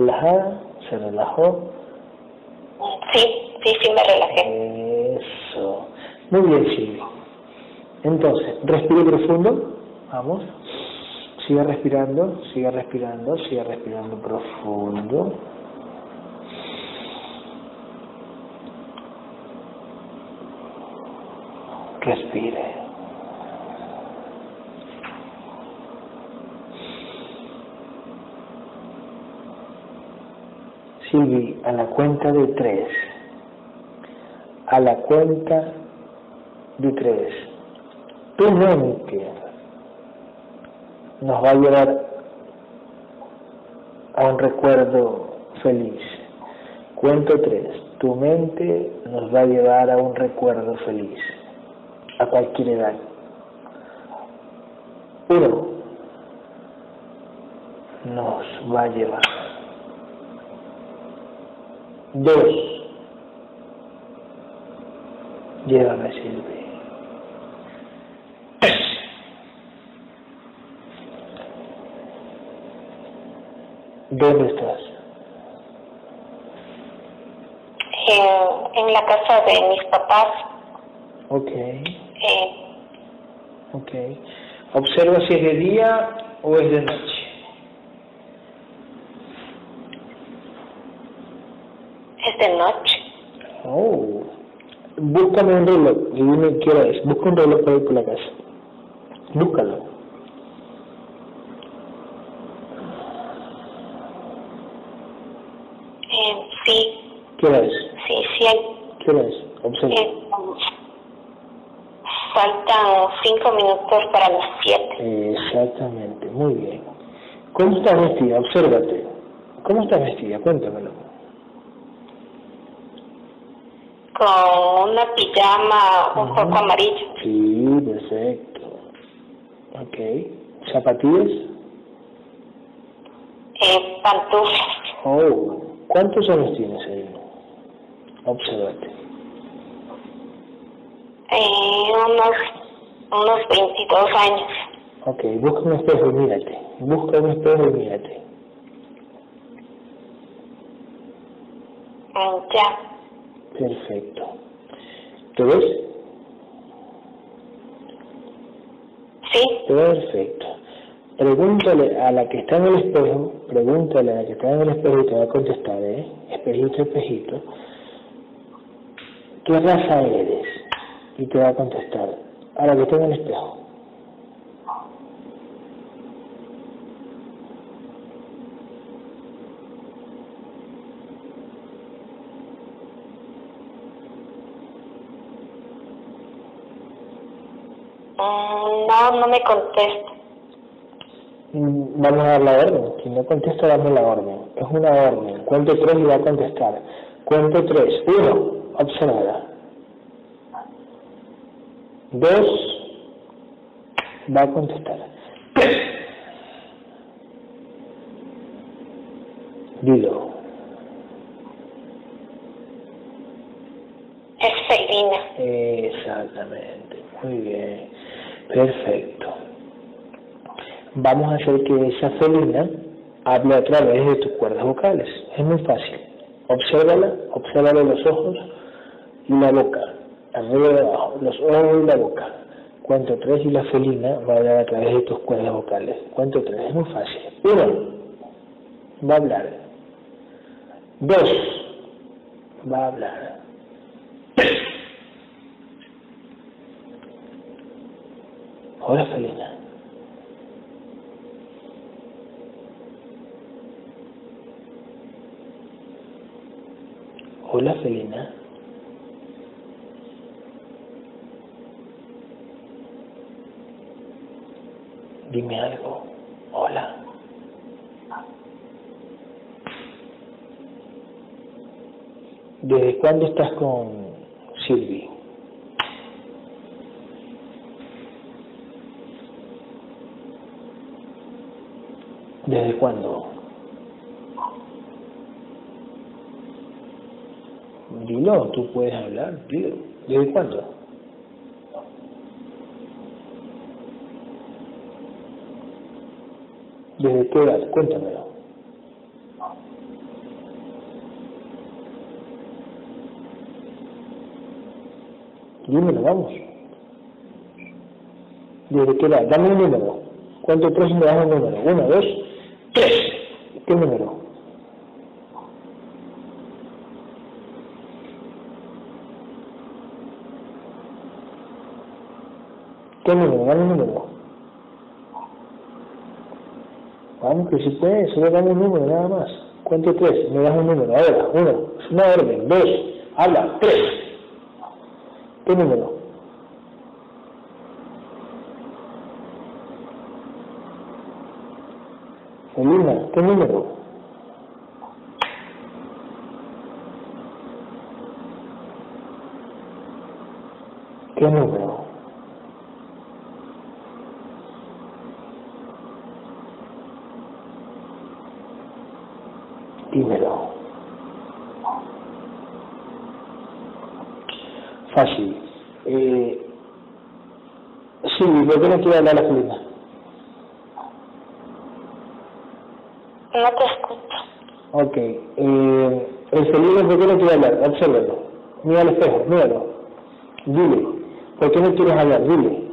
relajada? ¿Se relajó? Sí, sí, sí me relajé. Eso. Muy bien, Silvi. Entonces, respire profundo. Vamos. Sigue respirando, sigue respirando, sigue respirando profundo. Respire. Silvi, a la cuenta de tres. A la cuenta de tres. Tu mente nos va a llevar a un recuerdo feliz. Cuento tres. Tu mente nos va a llevar a un recuerdo feliz, a cualquier edad. Uno, nos va a llevar. Dos, llévame Silvi. ¿Dónde estás? En, en la casa de mis papás. Ok, Eh, ok. Observa si es de día o es de noche. es de noche. Oh. Búscame un reloj y dime qué hora es. Busca un reloj por ahí por la casa. Búscalo. Eh, sí, ¿Qué hora es? sí, sí hay. ¿Qué hora es? Observa. eh, faltan cinco minutos para las siete. Exactamente, muy bien. ¿Cómo estás vestida? Obsérvate. ¿Cómo estás vestida? Cuéntamelo. Con una pijama un poco amarilla. Sí, perfecto. Ok. ¿Zapatillas? Eh, pantuflas. Oh. ¿Cuántos años tienes ahí? Obsérvate. Eh, unos, unos 22 años. Ok, busca un espejo y mírate. Busca un espejo y mírate. Mm, ya. Perfecto. ¿Te ves? Sí, Perfecto. Pregúntale a la que está en el espejo, pregúntale a la que está en el espejo y te va a contestar, ¿eh? Espejito, espejito. ¿Qué raza eres? Y te va a contestar. A la que está en el espejo. No, me contesta. Mm, Vamos a dar la orden. Si no contesta, dame la orden. Es una orden. Cuento tres y va a contestar. Cuento tres. Uno, observa. Dos, va a contestar. Dilo. Es Felina. Exactamente. Muy bien. Perfecto. Vamos a hacer que esa felina hable a través de tus cuerdas vocales. Es muy fácil. Obsérvala, obsérvale los ojos y la boca, arriba y abajo, los ojos y la boca. Cuento tres y la felina va a hablar a través de tus cuerdas vocales. Cuento tres, es muy fácil. Uno, va a hablar. Dos, va a hablar. Hola, Felina. Hola, Felina. Dime algo. Hola. ¿Desde cuándo estás con Silvi? ¿Desde cuándo? Dilo, tú puedes hablar, dilo. ¿Desde cuándo? ¿Desde qué edad? Cuéntamelo. Dímelo, vamos. ¿Desde qué edad? Dame un número. ¿Cuánto tres me das un número? Uno, dos, tres. ¿Qué número? ¿Qué número? Vamos, que si puedes, solo dame un número, nada más. ¿Cuánto tres? Me das un número. Ahora, uno. Es una orden. Dos. Habla. Tres. ¿Qué número? Elina, ¿qué número? ¿Qué número? Dímelo. Fácil. Eh, sí, ¿por qué no te escucho. Ok. Eh, el ¿por qué no quiere hablar? Obsérvalo. Mira al espejo, míralo. Dile. ¿Por qué no quieres hablar? Dile.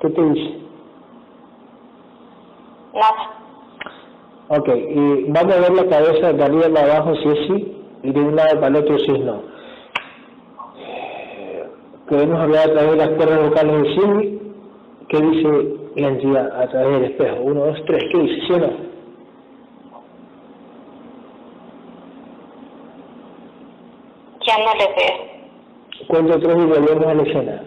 ¿Qué te dice? Nada. Ok, y vamos a ver la cabeza de arriba abajo si es sí y de un lado para el otro si es no. Queremos hablar a través de las cuerdas vocales de sí. ¿Qué dice la entidad a través del espejo? Uno, dos, tres. ¿Qué dice? ¿Sí o no? Ya no le veo. Cuento tres y volvemos a la escena.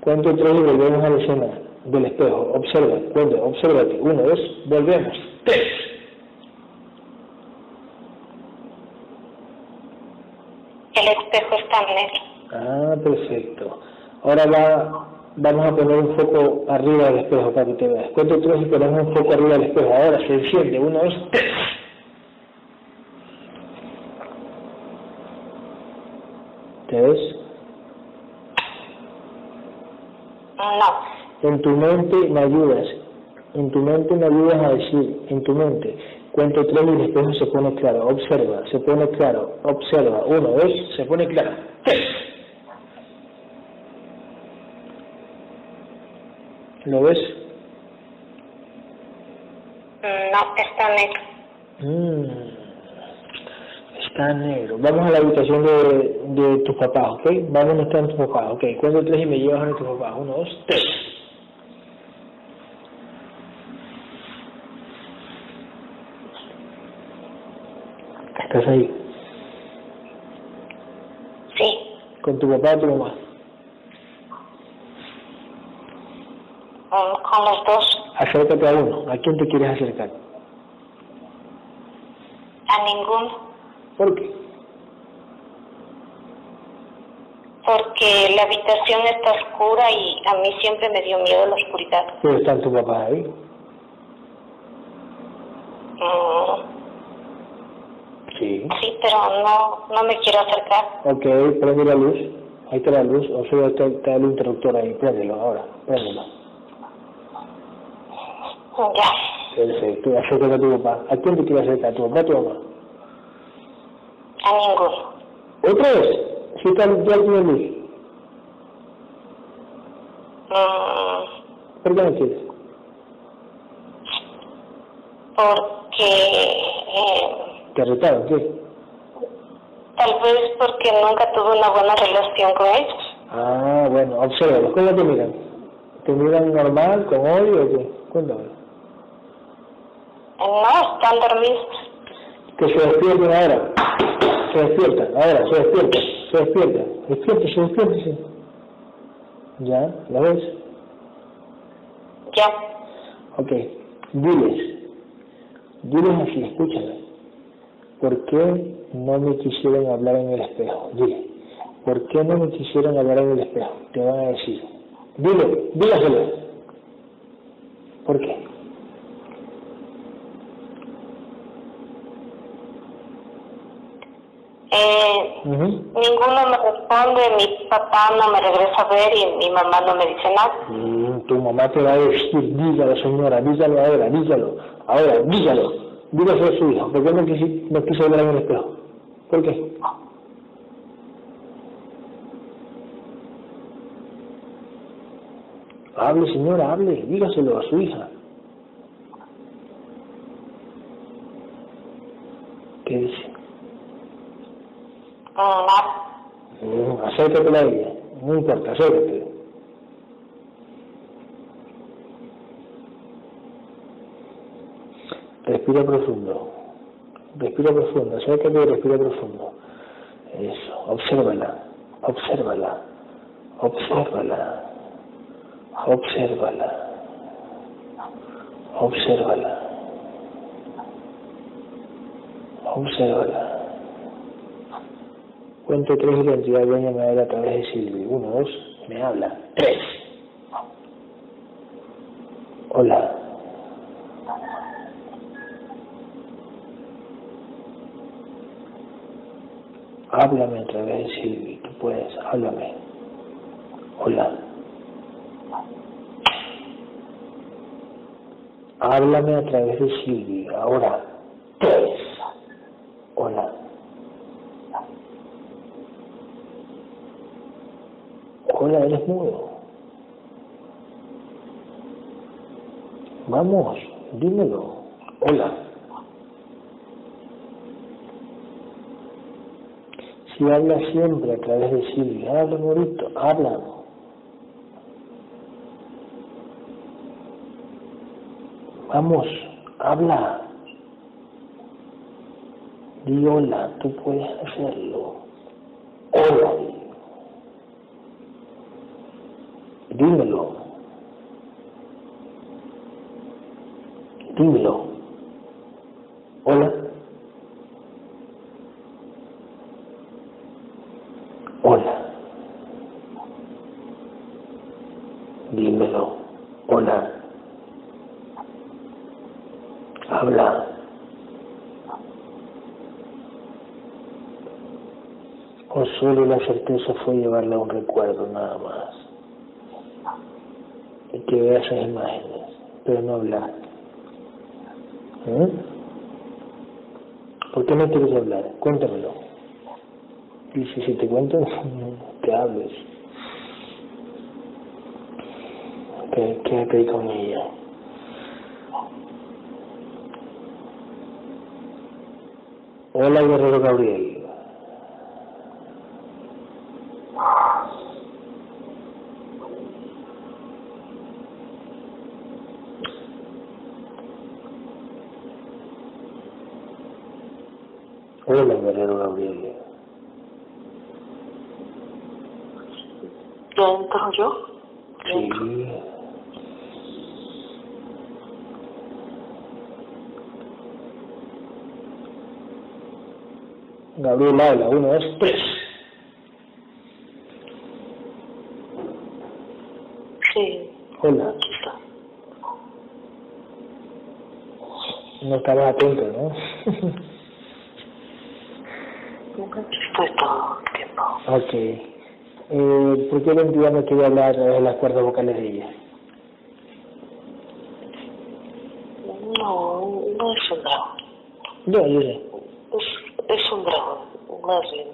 Cuento tres y volvemos a la escena del espejo. Observa, cuento, obsérvate. Uno, dos, volvemos. Tres. El espejo está negro. Ah, perfecto. Ahora va, vamos a poner un foco arriba del espejo para que te veas. Cuento tres y ponemos un foco arriba del espejo. Ahora se enciende. Uno, dos, tres. ¿Te ves? No. En tu mente me ayudas. En tu mente me ayudas a decir, en tu mente. Cuento tres y el espejo se pone claro. Observa, se pone claro. Observa. Uno, dos, se pone claro. Tres. ¿Lo ves? No, está negro. Mm, está negro. Vamos a la habitación de, de tus papás, ¿ok? Vamos donde están tus papás, ¿ok? Cuento tres y me llevas a tus papás. Uno, dos, tres. ¿Estás ahí? Sí. ¿Con tu papá o tu mamá? Con los dos. Acércate a uno. ¿A quién te quieres acercar? A ninguno. ¿Por qué? Porque la habitación está oscura y a mí siempre me dio miedo la oscuridad. Pero están tus papás ahí. Mm, Sí. sí, pero no, no me quiero acercar. Ok, prende la luz. Ahí está la luz. O sea, está, está el interruptor ahí. Préndelo ahora. Préndelo. Ya. Perfecto. Acércate a tu papá. ¿A quién te quieres acercar? ¿A tu papá o a tu mamá? A ninguno. ¿Otra vez? Si está ya tiene luz. Mm, ¿Por qué no quieres? porque eh, ¿Te retaron? ¿Qué? tal vez porque nunca tuve una buena relación con ellos. Ah, bueno. Observa. ¿Cómo te miran? ¿Te miran normal, con odio o qué? Cuéntame. No, están dormidos. Que se despierten ahora. Se despiertan, ahora, se despiertan, se despiertan. Despiértese, despiértese. ¿Ya? ¿La ves? Ya. Ok. Diles. Diles así, escúchame. ¿Por qué no me quisieron hablar en el espejo? Dile. ¿Por qué no me quisieron hablar en el espejo? Te van a decir. Dile, dígaselo. ¿Por qué? Eh, ninguno me responde, mi papá no me regresa a ver y mi mamá no me dice nada. Mm, tu mamá te va a decir, dígalo señora, dígalo ahora, dígalo, ahora, dígalo, dígalo a su hijo, ¿por qué no quiso, no quiso ver en el espejo? ¿Por qué? Hable señora, hable, dígaselo a su hija. ¿Qué dice? Acércate a ella, no importa, acércate. Respira profundo, respira profundo, acércate y respira profundo. Eso, obsérvala, obsérvala, obsérvala, obsérvala, obsérvala, obsérvala. Cuento tres y la entidad dueña a través de Silvi. Uno, dos, me habla. Tres. Hola. Háblame a través de Silvi. Tú puedes, háblame. Hola. Háblame a través de Silvi. Ahora. Tres. Hola. Eres mudo. Vamos, dímelo. Hola. Si habla siempre a través de Silvia, habla, Morito, habla. Vamos, habla. Di hola, tú puedes hacerlo. Hola. dímelo. Dímelo. Hola. Hola. Dímelo. Hola. Habla. O solo la certeza fue llevarle un recuerdo nada más que vea esas imágenes, pero no hablar. ¿Eh? ¿Por qué no quieres hablar? Cuéntamelo. Y si, te cuento, que hables. Que, quédate con ella. Hola, Guerrero Gabriel. Hola, Guerrero Gabriel. ¿Ya entro yo? Sí. Habla, uno, dos, tres. Sí. Hola. Aquí está. No estabas atento, ¿no? Estoy todo el tiempo. ok. Eh, ¿Por qué la entidad no quiere hablar de las cuerdas vocales de ella? No, no es un. Yo, yo sé. Es, es un dragón.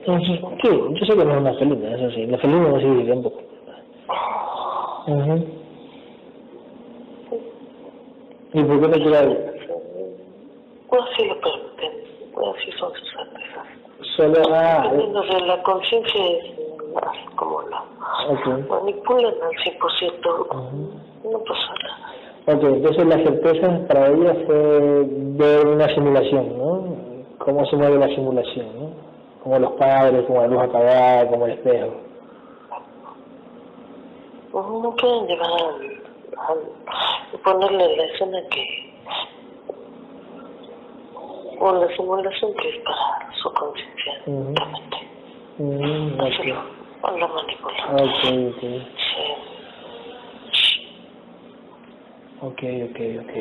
Ujú. Sí, yo sé que no es una felina, eso sí. La felina no sirve tampoco. Ujú. ¿Y por qué no quiere hablar? Pues así lo permiten. Pues así son sus certezas. Solo, ah, eh, de la conciencia es como la ok. manipulan al 100%. Ujú. No pasa nada. Ok, entonces la certeza para ella fue ver una simulación, ¿no? Cómo se mueve la simulación, ¿no? Como los padres, como la luz apagada, como el espejo. Pues no pueden llevar al, al- ponerle la escena que o la simulación que es para su conciencia Ujú. realmente. Mm, Así ok, lo, o la manipulan. ok, ok. Sí. Ok, ok, ok.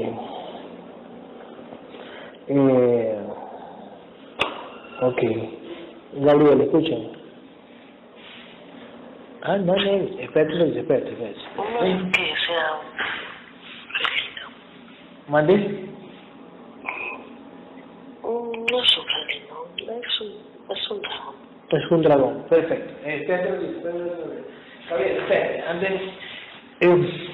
Eh, ok. Gabriel, escuchen. Ah, no, no, espérate, espérate, espérate. No que sea ¿Mande? un- no es un felino, es un, es un dragón. Es un dragón. Perfecto. Espérate, espérate, espérate. Espérate, antes. Eh,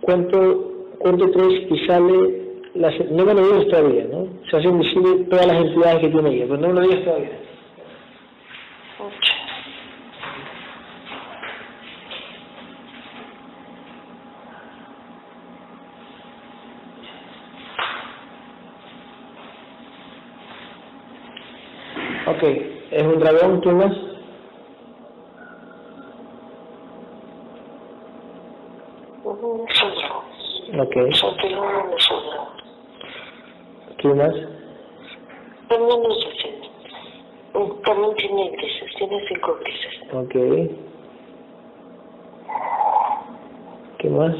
¿Cuánto, ¿Cuánto crees que sale? La, no me lo digas todavía, ¿no? Se hacen visible todas las entidades que tiene ella, pero no me lo digas todavía. Ok, es un dragón, ¿quién más? Ok, Son felino es un dragón. ¿Quién más? También decente. También tiene grises, tiene cinco grises. Ok. ¿Qué más?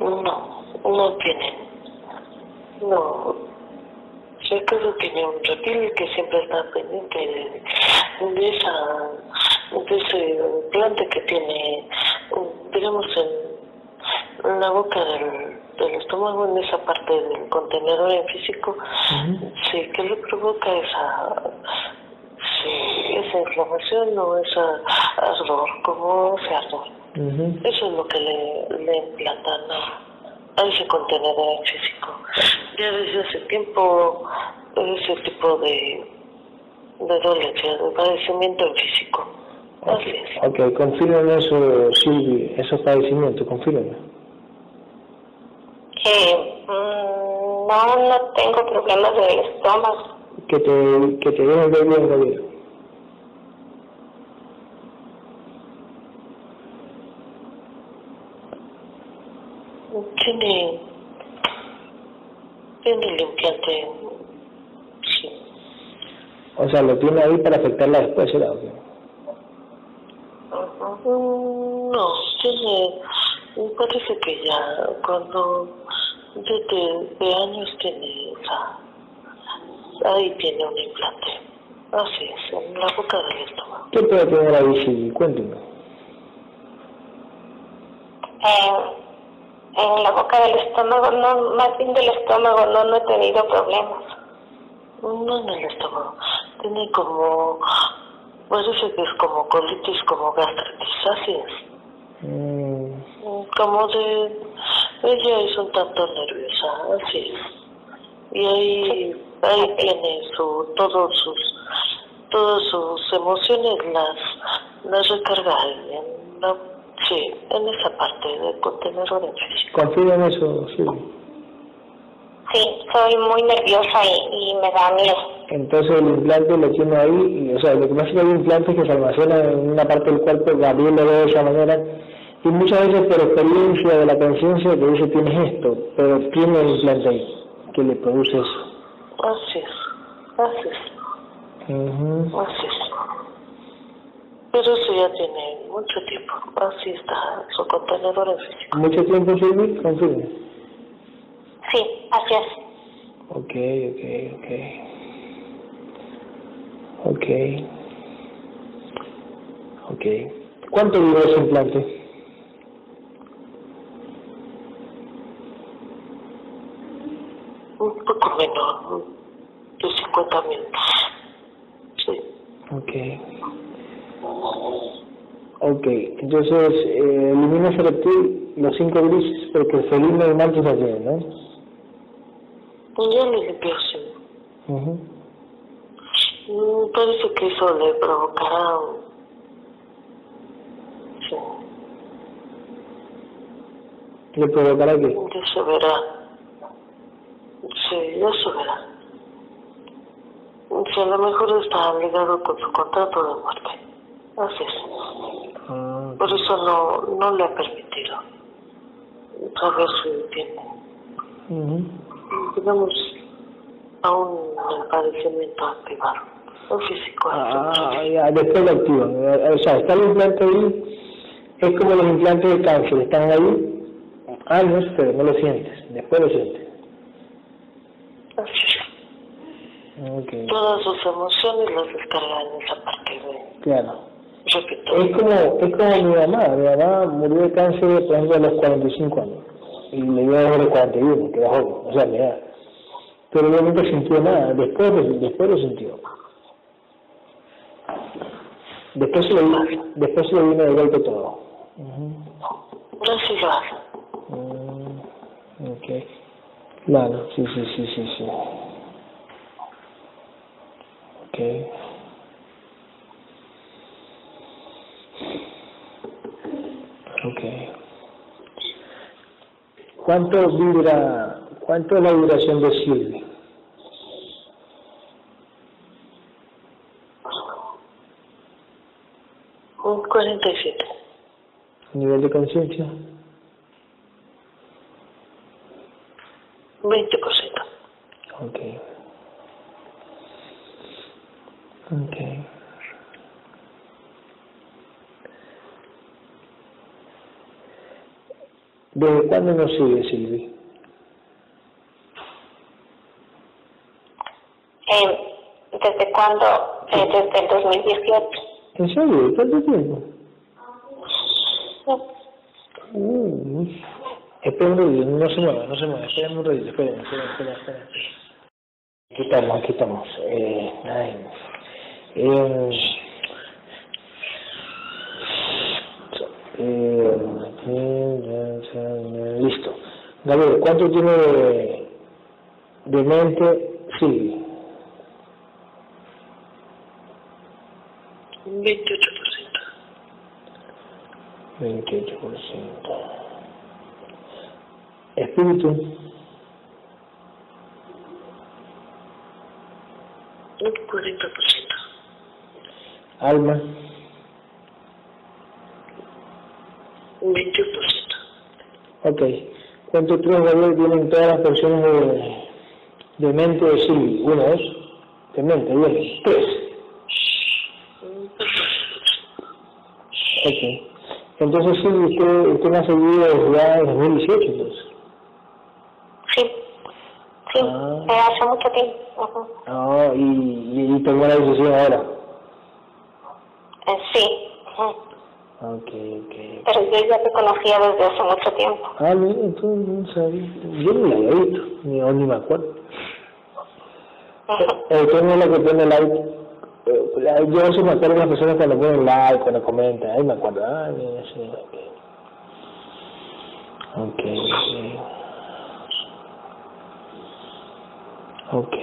No, no tiene. No. Sé que no tiene un reptil que siempre está pendiente de, de esa de ese plante que tiene, digamos, en, la boca del, del estómago, en esa parte del contenedor en físico, sí, que le provoca esa sí, esa inflamación o esa ardor, como ese ardor. Eso es lo que le, le implantan a, a ese contenedor en físico. Ya desde hace tiempo ese tipo de, de dolencia, de padecimiento en físico. Así es. Ok, confírmame eso, Silvi, esos padecimientos, confírmame. Que mm, no, no tengo problemas del estómago. Que te, que te dejen ver bien, tiene el implante, sí. O sea, lo tiene ahí para afectarla después, ¿será? Mm, No, tiene, me parece que ya cuando desde de años tiene esa, ahí tiene un implante. Así es, en la boca del estómago. ¿Qué puede tener ahí, Silvi? Cuénteme. En, en la boca del estómago, no, más bien del estómago, no, no he tenido problemas. No en el estómago, tiene como, parece que es como colitis, como gastritis, así es. Mm, Como de, ella es un tanto nerviosa, así es. Y ahí, ahí tiene su, todos sus, todas sus emociones las, las recarga en la, sí, en esa parte del contenedor en físico. confírmame eso, Silvi. Sí, soy muy nerviosa y, y me da miedo. Entonces el implante lo tiene ahí, y, o sea, lo que pasa es que hay implantes que se almacenan en una parte del cuerpo, Gabriel lo ve de esa manera, y muchas veces por experiencia de la conciencia te dice tienes esto, pero tiene el implante ahí, que le produce eso. Así es, así es, Ujú. así es. Pero eso ya tiene mucho tiempo, así está su contenedor en físico. ¿Mucho tiempo, Silvi? Confirme. Sí, así es. Ok, ok, ok. Ok. Ok. ¿Cuánto duró ese implante? Un poco menos, de 50 minutos. Sí. Ok. Ok, entonces eh, elimina ese reptil, los cinco grises, porque el felino y no tiene, ¿no? Ya le limpió, sí. Ujú. Mm, Parece que eso le provocará. Sí, ¿Le provocará qué? ya se verá. Sí, ya se verá. Sí, a lo mejor está ligado con su contrato de muerte. Así es. Ah, Por eso no, no le ha permitido saber si tiene, ujú. Digamos, aún el padecimiento activado, o físico. Ah, ya, después lo activan. Eh, O sea, está el implante ahí Es como los implantes de cáncer, están ahí años, pero no lo sientes, después lo sientes. Así es. Okay. Todas sus emociones las descargan en esa parte de Claro. repito. Es como, es como mi mamá, mi mamá murió de cáncer, por ejemplo, a los 45 años, y le dio a los 41, que era joven, o sea, mi edad. Pero ella nunca sintió nada, después, después lo sintió. Después se le vino, después se le vino de golpe todo. Lo hace. Mm, ok. Claro, sí, sí, sí, sí, sí. Ok. Ok. ¿Cuánto vibra, cuánto es la vibración de Silvi? Un 47. ¿Nivel de conciencia? 20%. Ok. Ok. ¿Desde cuándo nos sigue Silvi? Eh, ¿Desde cuándo? Eh, desde el 2018. ¿En serio? ¿Cuánto tiempo? Sí. Uy. Esperen un ratito, no se mueva, no se mueva, esperen un ratito, esperen, esperen, esperen. Aquí estamos, aquí estamos. Eh, ay, eh, eh, listo. Gabriel, ¿cuánto tiene de, de mente Silvi? Un 28%. 28%. Espíritu, Un 40%. alma, Un 21%. ok. ¿Cuántos tres Gabriel tienen todas las personas de, de mente de Silvi? Uno, dos, de mente, bien. Tres. Un 14%. Ok. Entonces Silvi, usted, usted me ha seguido desde ya en 2018, entonces. Sí. Sí, Ah. eh, hace mucho tiempo. Ujú. Ah, y, y, y tomó la decisión ahora. Eh, sí. ujú. Ok, ok. Pero yo ya te conocía desde hace mucho tiempo. Ah, mira, entonces no sabía. Yo no la había visto, ni, ni me acuerdo. Ujú. Eh, ¿Quién es la que? Eh, la- yo a veces me acuerdo de las personas cuando ponen like, cuando comentan. Ahí me acuerdo. Ah, mira, sí, ok. Ok, ok.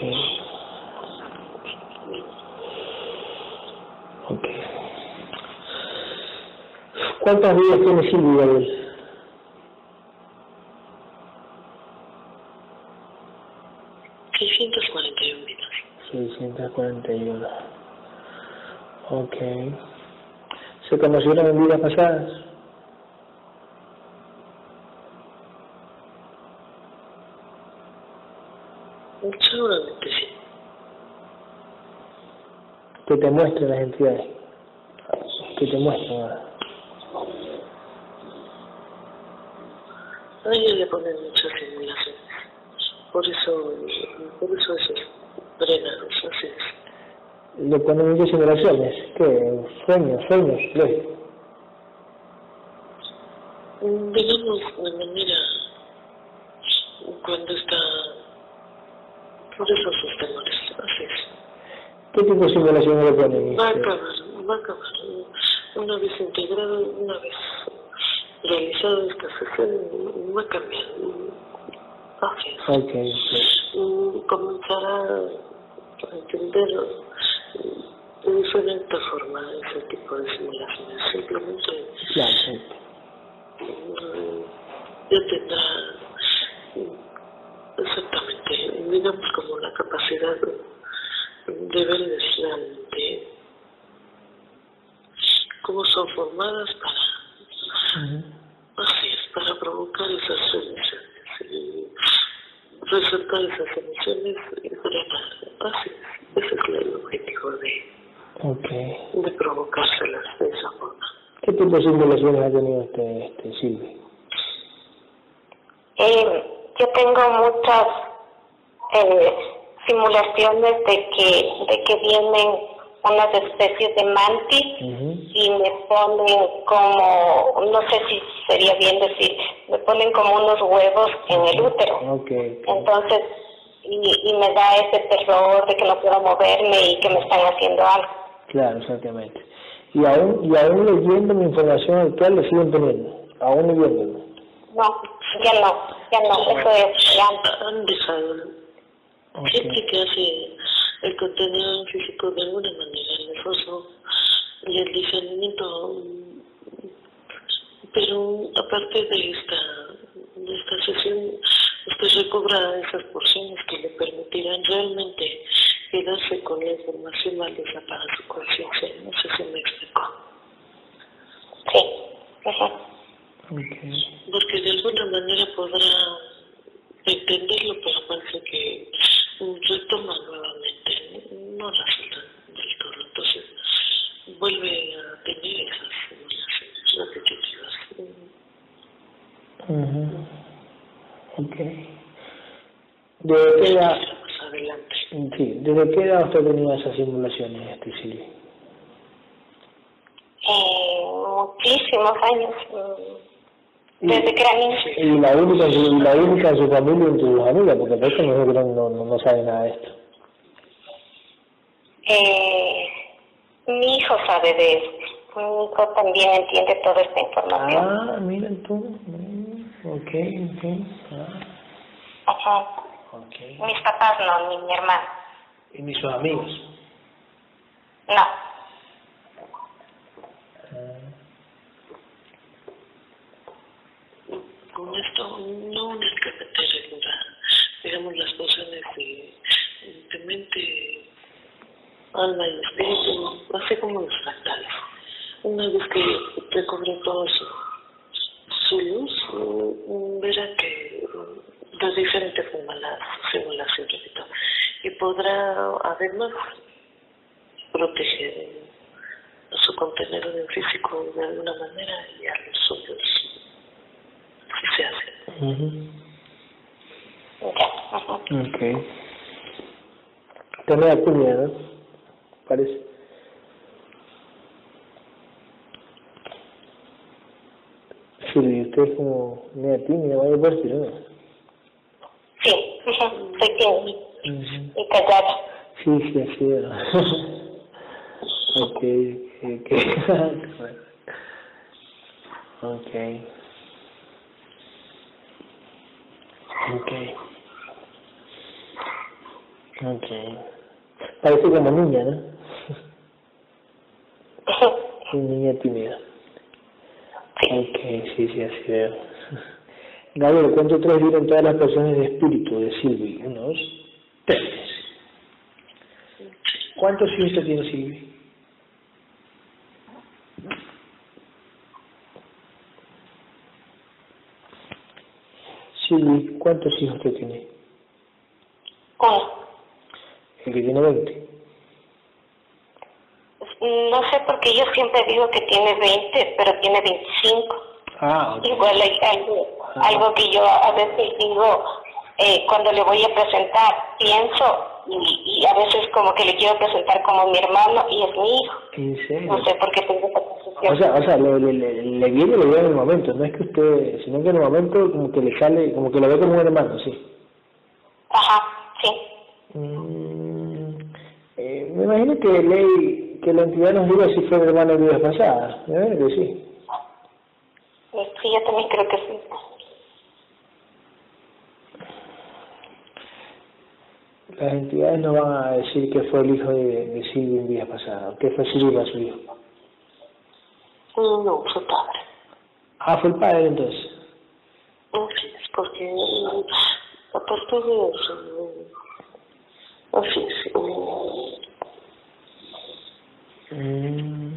Ok. ¿Cuántas vidas tiene Silvia, Gabriel? un vidas. 641. Ok. ¿Se conocieron en vidas pasadas? Seguramente sí. Que te muestren las entidades. Que te muestren. ah. A ella le ponen muchas simulaciones. Por eso, por eso es drenados, así es. Le ponen muchas simulaciones. ¿Qué? Sueños, sueños. ¿ves? Digamos de manera cuando está por eso sus temores, así es. ¿Qué tipo de simulaciones le ponen? Va a acabar, va a acabar. Una vez integrado, una vez realizado esta sesión, va a cambiar. Así es. Ok, ok. Mm, comenzará a entender de diferente forma ese tipo de simulaciones. Simplemente sí. mm, ya tendrá mm, exactamente, digamos, como la capacidad de, de ver realmente cómo son formadas para. Así es, para provocar esas emociones y resaltar esas emociones y drenar. Así es, ese es el objetivo de, Ok. de provocárselas de esa forma. ¿Qué tipo de simulaciones ha tenido este, este Silvi? Eh, yo tengo muchas eh, simulaciones de que, de que vienen unas especies de mantis y me ponen como, no sé si sería bien decir, me ponen como unos huevos en el útero. Okay. Entonces, y, y me da ese terror de que no puedo moverme y que me están haciendo algo. Claro, exactamente. Y aún, y aún leyendo mi información actual le siguen teniendo, aún leyéndolo. No, ya no, ya no, eso es, ya. Han dejado. Gente que hace el contenido físico de alguna manera nefoso y el discernimiento, pero aparte de esta, de esta sesión, usted recobra esas porciones que le permitirán realmente quedarse con la información valiosa para su conciencia. No sé si me explico. Sí. Ajá. Okay. Porque de alguna manera podrá entenderlo, pero parece que retoma nuevamente, no resulta del todo. Entonces, vuelve a tener esas simulaciones repetitivas. mhm okay ¿Desde qué edad, sí, ¿desde qué edad usted tenía esas simulaciones, este? Eh, muchísimos años, mm, desde que era niña. Y la única, y la única en su familia y en tus amigas, porque el resto no, no, no, sabe nada de esto. Eh, mi hijo sabe de esto. Mi hijo también entiende toda esta información. Ah, mira tú. Mm, Ok, ok. Ajá. Mis papás no, ni mi hermano. Y mis sus amigos. No. Ah, Con esto no únicamente regular, digamos, las funciones de, de mente, alma y espíritu, hace como los fractales. Una vez que recobre todo su, su luz, mm, verá que de diferente forma la simulación, repito, y podrá además proteger su contenedor en físico de alguna manera y a los suyos si se hace. ujú. Ya. Ajá. Ok. Usted me da tímida, ¿no? Parece. Sí, usted es como media tímida, vaya por ¿no? Sí, ajá, soy tímida y callada. Sí, sí, así era. ok, ok, ok. Ok. Ok. Parece como niña, ¿no? Sí, niña tímida. Ok, sí, sí, así veo. Gabriel, ¿cuánto tres vieron todas las personas de espíritu de Silvi? Uno, dos, tres. ¿Cuántos hijos tiene Silvi? Silvi, ¿cuántos hijos usted tiene? Uno. El que tiene 20. No sé porque yo siempre digo que tiene 20, pero tiene 25. Ah, ok. Igual hay algo, algo que yo a veces digo, eh, cuando le voy a presentar, pienso y, y a veces como que le quiero presentar como mi hermano y es mi hijo. ¿En serio? No sé por qué tengo esa posición. O sea, o sea, le, le, le, le viene le viene en el momento, no es que usted, sino que en el momento como que le sale, como que lo ve como un hermano, sí. Ajá, sí. Mm, eh, me imagino que ley, que la entidad nos diga si fue el hermano de vidas pasadas, me imagino que sí. Eh, Sí, yo también creo que sí. Las entidades no van a decir que fue el hijo de, de Silvia en vidas pasadas, que fue Silvia su hijo. No, su padre. Ah, fue el padre entonces. Así es, porque mm, aparte de eso, mm, así es, mm.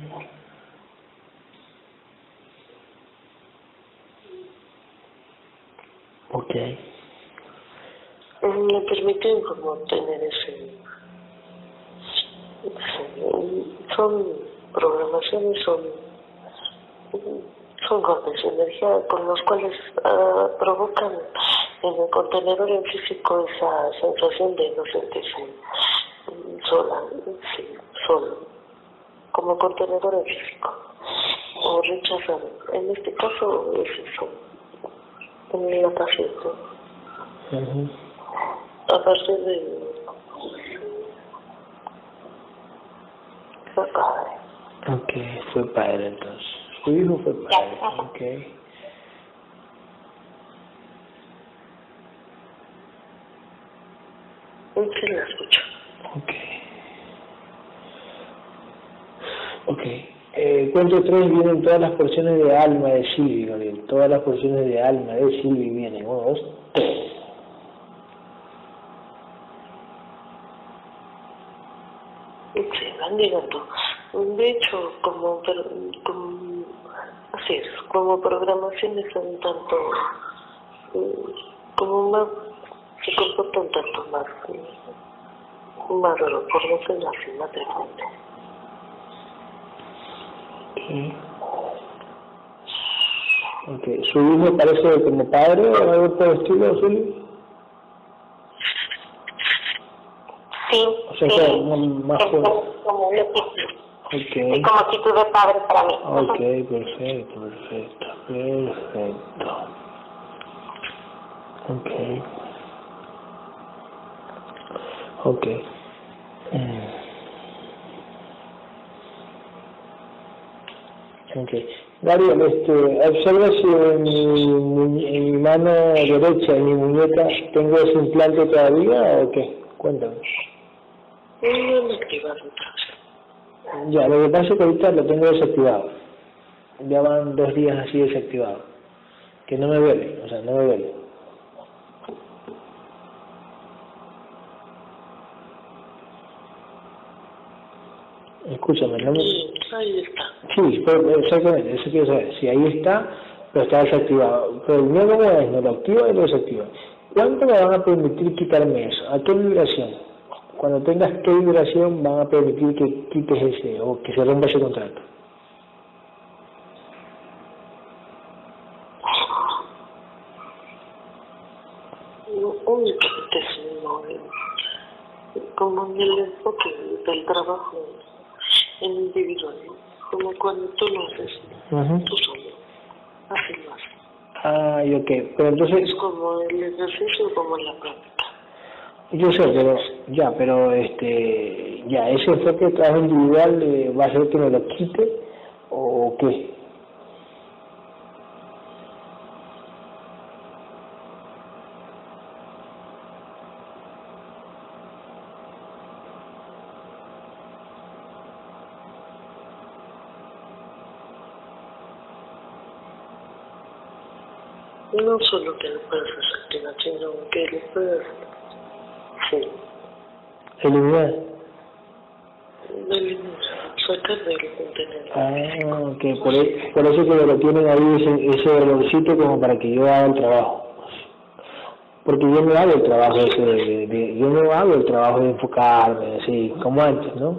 Ok. me permiten como tener ese, ese- son programaciones, son son golpes de energía con los cuales uh, provocan en el contenedor en físico esa sensación de no sentirse sola, sí, solo, como contenedor en físico, o rechazado. En este caso es eso, en la paciente. Uh -huh. Aparte de fue padre. Ok, fue padre entonces. Su hijo fue padre, ok. Sí, la escucho. Ok. Ok. Eh, cuento tres vienen todas las porciones de alma de Silvi, Gabriel. Todas las porciones de alma de Silvi vienen. Uno, dos, tres. Sí, van llegando. De hecho, como, como así es, como programaciones son tanto, como más, se comportan tanto más, más por decirlo así, más frecuente. Okay. ok. ¿Su hijo parece como padre o algo por el estilo, Zuli? Sí, O sea, sí. que más Es como una actitud, Ok. es como actitud de padre para mí. Ok, perfecto, perfecto, perfecto. Ok. Ok. Mm. Ok. Gabriel, este, observa si en mi, en mi mano derecha, en mi muñeca, tengo ese implante todavía o qué? Cuéntame. No me vez. Ya, lo que pasa es que ahorita lo tengo desactivado. Ya van dos días así desactivado. Que no me duele, o sea, no me duele. Escúchame, no me... Sí, ahí está. Sí, pero- exactamente, eso quiero saber. Si ahí está, pero está desactivado. Pero el cómo es, no lo activa y lo desactiva. ¿Cuánto me van a permitir quitarme eso? ¿A qué vibración? Cuando tengas qué vibración van a permitir que quites ese o que se rompa ese contrato. eh, como en el enfoque del trabajo en individual, como cuando tú lo haces Ujú. tú solo, así lo haces. Ay, ok, pero entonces, Es como el ejercicio como la práctica. yo sé, pero, ya, pero, este, ya, ese enfoque de trabajo individual eh, va a ser que me lo quite o qué? No solo que lo puedas desactivar, sino que lo puedas, sí, Eliminar. eliminar, sacar del contenedor. Ah, ok, por, e- por eso que lo tienen ahí ese, ese dolorcito como para que yo haga el trabajo. Porque yo no hago el trabajo ese de, de- yo no hago el trabajo de enfocarme, así, como antes, ¿no?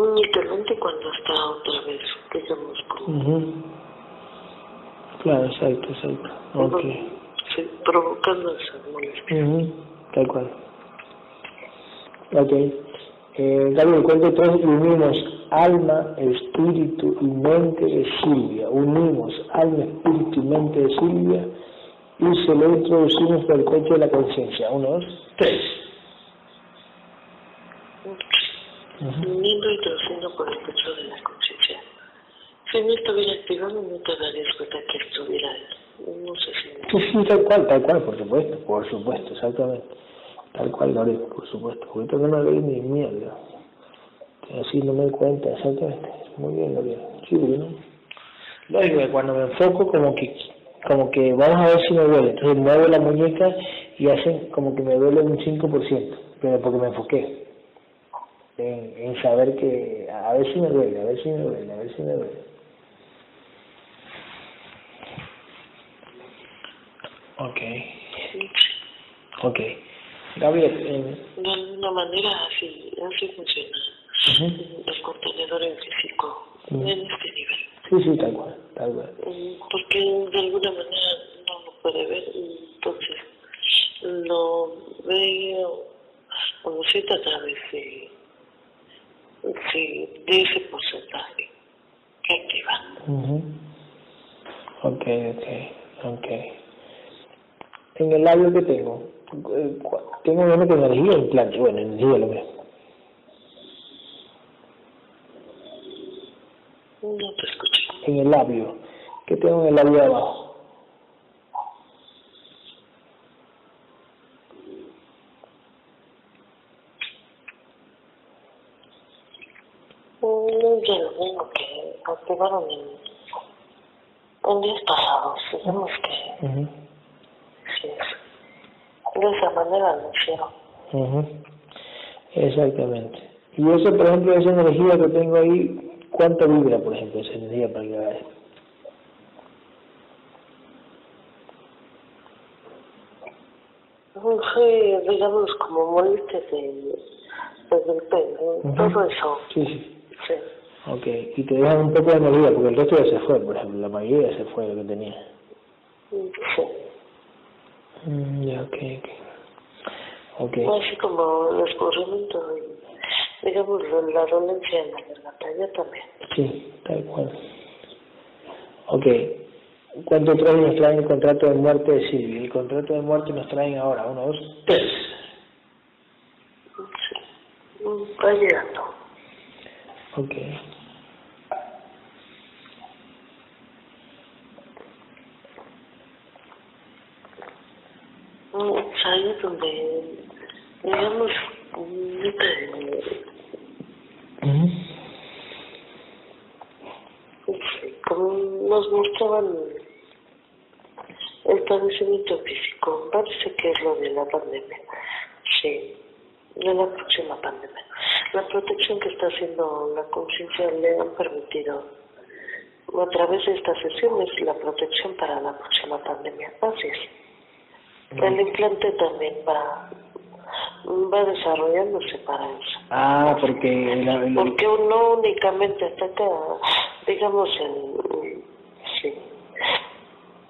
Únicamente cuando está otra vez, digamos, como Ujú. Claro, exacto, exacto. Ok. sí, provocando esa molestia. Ujú, Tal cual. Ok. Eh, Gabriel, cuento tres y unimos alma, espíritu y mente de Silvia. Unimos alma, espíritu y mente de Silvia y se lo introducimos por el pecho de la conciencia. Uno, dos, tres. Uniendo y traduciendo por el pecho de la conciencia. Si no estuviera activado, no te darías cuenta que estuviera. No sé si. Sí, sí, tal cual, tal cual, por supuesto, por supuesto, exactamente. Tal cual, Gabriel, por supuesto. Ahorita no me veis ni mierda. Así no me doy cuenta, exactamente. Muy bien, Gabriel. Sí, porque no. Lógico que cuando me enfoco, como que, como que vamos a ver si me duele. Entonces muevo la muñeca y hacen como que me duele un 5%, pero porque me enfoqué. En, en saber que, a ver si me duele, a ver si me duele, a ver si me duele. Ok. Ok. Gabriel, eh, De alguna manera así, así funciona ujú. el corte ahora en físico, en este nivel. Sí, sí, tal cual, tal cual. Porque de alguna manera no lo puede ver, entonces lo veo como si a través de, de, de ese porcentaje que activa. Ok, ok, ok. En el labio que tengo, eh, tengo menos que energía en plan, bueno, energía lo mismo. No te escucho. En el labio. ¿Qué tengo en el labio de abajo? No, yo lo mismo que activaron en, días pasados. Digamos que uh -huh. sí, de esa manera lo hicieron. Uh -huh. Exactamente. Y eso, por ejemplo, esa energía que tengo ahí, ¿Cuánto vibra, por ejemplo, esa energía para que esto? Sí, digamos, como molestias de, desde el pelo, uh -huh. todo eso. Sí, sí. Sí. Ok, y te dejan un poco de energía, porque el resto ya se fue, por ejemplo, la mayoría ya se fue lo que tenía. Sí. Mm, ya, ok, ok. Ok. Así como el escurrimiento, digamos, la dolencia en la garganta, también. Sí, tal cual. Ok. ¿Cuánto trae nos traen el contrato de muerte de Silvia? El contrato de muerte nos traen ahora, uno, dos, tres. Sí. Va llegando. Ok. Es ahí donde, digamos, de, como nos mostraban el padecimiento físico, parece que es lo de la pandemia, sí, de la próxima pandemia. La protección que está haciendo la conciencia le han permitido, a través de estas sesiones, la protección para la próxima pandemia. Así es. El implante también va, va desarrollándose para eso. Ah, porque... Porque uno únicamente ataca, digamos, el, sí,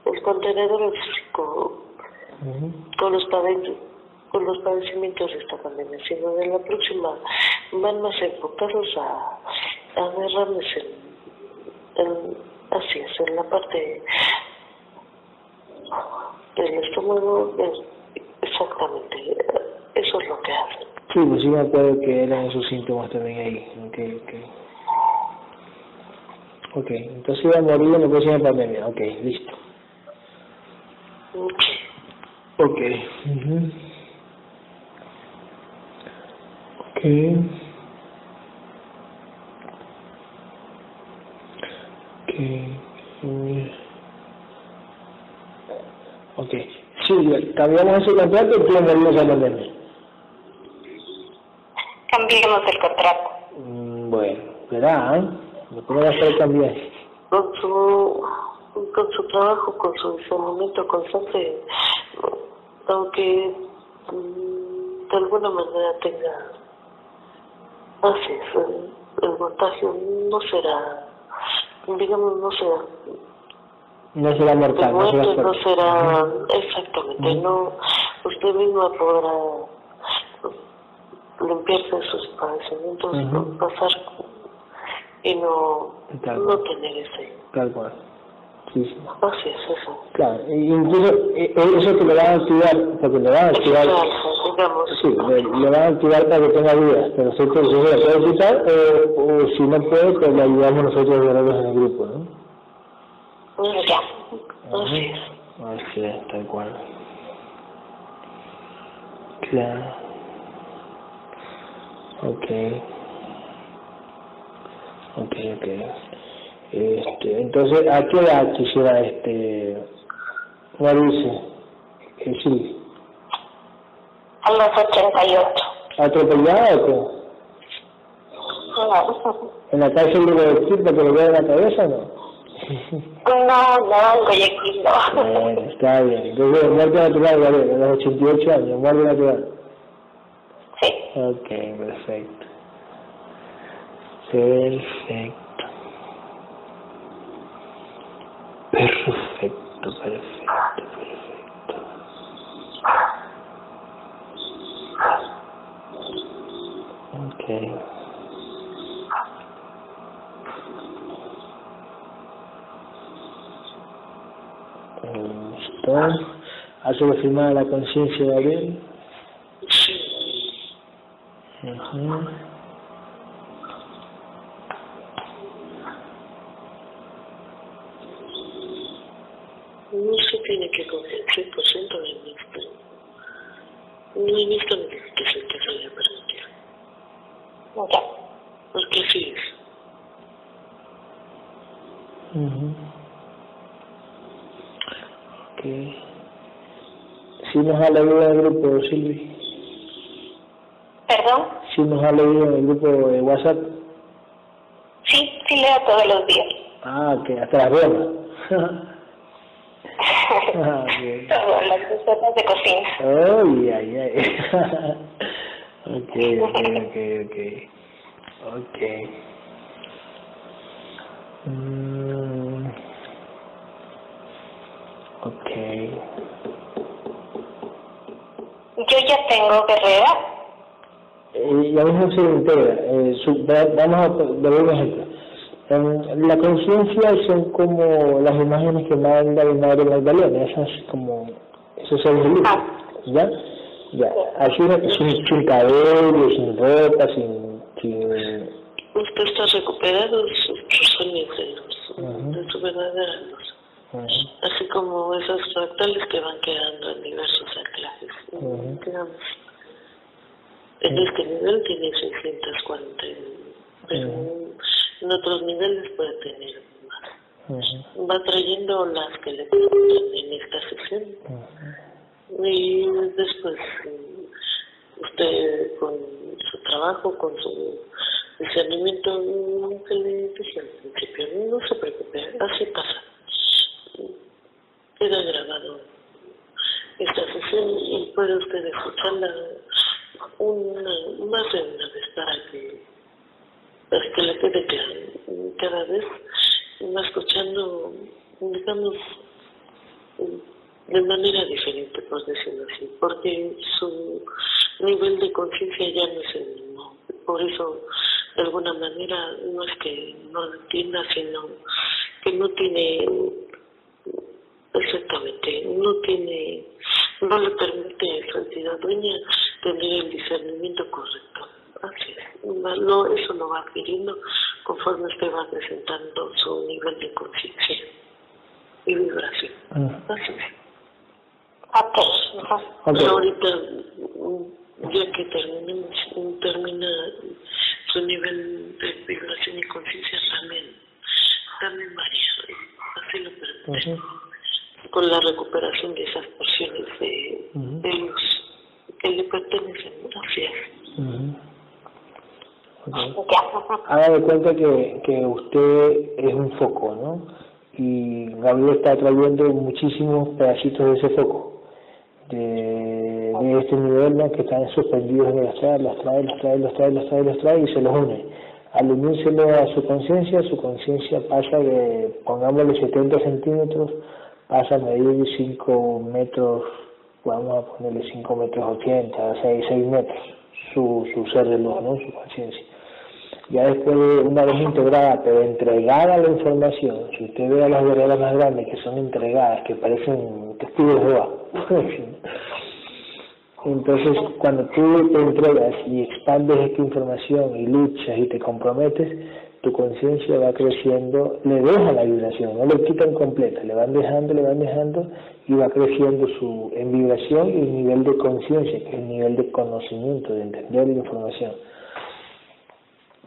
el contenedor físico Uh -huh. con los padecimientos con los padecimientos de esta pandemia, sino de la próxima van más enfocados a, a agarrarles en, en, así es, en la parte del estómago, es, exactamente, eso es lo que hacen. Sí, pues sí me acuerdo que eran esos síntomas también ahí. Okay, okay. ok, entonces iba a morir en la próxima pandemia. Ok, listo. Okay. Ok. Uh -huh. Ok. Ok. Ok. Silvia, ¿cambiamos ese contrato o tú morimos a pandemia? Cambiemos el contrato. Mm, bueno, verá, ¿eh? Lo a hacer cambiar. Con su, con su trabajo, con su discernimiento constante, aunque mm, de alguna manera tenga así es, el, el contagio no será, digamos, no será No será mortal, no será no será exactamente no usted misma podrá limpiarse de sus padecimientos Ujú. no pasar y no no tener ese Tal cual. Sí, sí. así es eso Claro, e incluso eh, eh, eso te lo van a activar, porque le van a activar, sí, le, le van a activar para que tenga vida, pero si se puede quitar, eh, o si no puede, pues le ayudamos nosotros a en el grupo, ¿no? Ya así es Así es, tal cual. Claro. Ok. Ok, ok. Este, entonces, ¿a qué edad quisiera este morirse? Eh, sí. A los 88. ¿Atropellada o qué? No, ¿En la cárcel de Guayaquil para que le vea la cabeza o no? No, no, en Guayaquil no. Bueno, está bien. Entonces, muerte natural, vale, a los 88 años, muerte natural. Sí. Ok, perfecto. Perfecto. Perfecto, perfecto, perfecto. Listo. ¿Has afirmado la conciencia de Gabriel? Sí. Ujú. No se tiene que coger 100% del mixto. No he visto ni que se te vaya a permitir. Ya. Porque así es. Ujú. Ok. Si nos ha leído en el grupo, Silvi. ¿Perdón? Si nos ha leído en el grupo de WhatsApp. Sí, sí leo todos los días. Ah, ok, hasta las bromas. ah, bien. Todas las recetas de cocina. Ay, ay, ay. ok, ok, ok, ok. Ok. Mm. Ok. Yo ya tengo guerrera. Eh, ya mismo se integra. Eh, su- vamos a dar un ejemplo. En la conciencia son como las imágenes que manda el Madre Magdalena, esas como, esos seres de luz, Ah. ¿ya? Ya, así sin, sin cabello, sin ropa, sin, sin Usted está recuperado de sus sus sueños de luz, Ujú. de su verdadera Así como esos fractales que van quedando en diversos anclajes. Digamos, en este nivel tiene 640, pero en otros niveles puede tener más. Va trayendo las que le gustan en esta sesión y después mm, usted con su trabajo, con su discernimiento, que le dije al principio, no se preocupe, así pasa. Queda grabado esta sesión y puede usted escucharla una, más de una vez para que, para que le quede claro. Cada vez va escuchando, digamos, de manera diferente, por decirlo así, porque su nivel de conciencia ya no es el mismo. Por eso, de alguna manera, no es que no lo entienda, sino que no tiene exactamente, no tiene, no le permite a su entidad dueña tener el discernimiento correcto. Así es. Va- lo- eso lo va adquiriendo conforme usted va presentando su nivel de conciencia y vibración. Así es. Ok. ujú. Ok. Pero ahorita, ya que terminemos, termina su nivel de vibración y conciencia también, también varía, así lo permite, Ujú. con la recuperación de esas porciones de, de luz que le pertenecen, así es. Ujú. Ok. Ya. ujú. Haga de cuenta que, que usted es un foco, ¿no? Y Gabriel está trayendo muchísimos pedacitos de ese foco, de, de este nivel, ¿no? Que están suspendidos en el astral, los trae, los trae, los trae, los trae, los trae y se los une. Al unírselo a su conciencia, su conciencia pasa de, pongámosle 70 centímetros, pasa a medir 5 metros, vamos a ponerle 5 metros 80, 6, 6 metros, su, su ser luz, ¿no? Su conciencia ya después de una vez integrada, pero entregada la información, si usted ve a las guerreras más grandes que son entregadas, que parecen testigos de Jehová, entonces cuando tú te entregas y expandes esta información y luchas y te comprometes, tu conciencia va creciendo, le deja la vibración, no le quitan completa, le van dejando, le van dejando y va creciendo su en vibración y el nivel de conciencia, que es el nivel de conocimiento, de entender la información.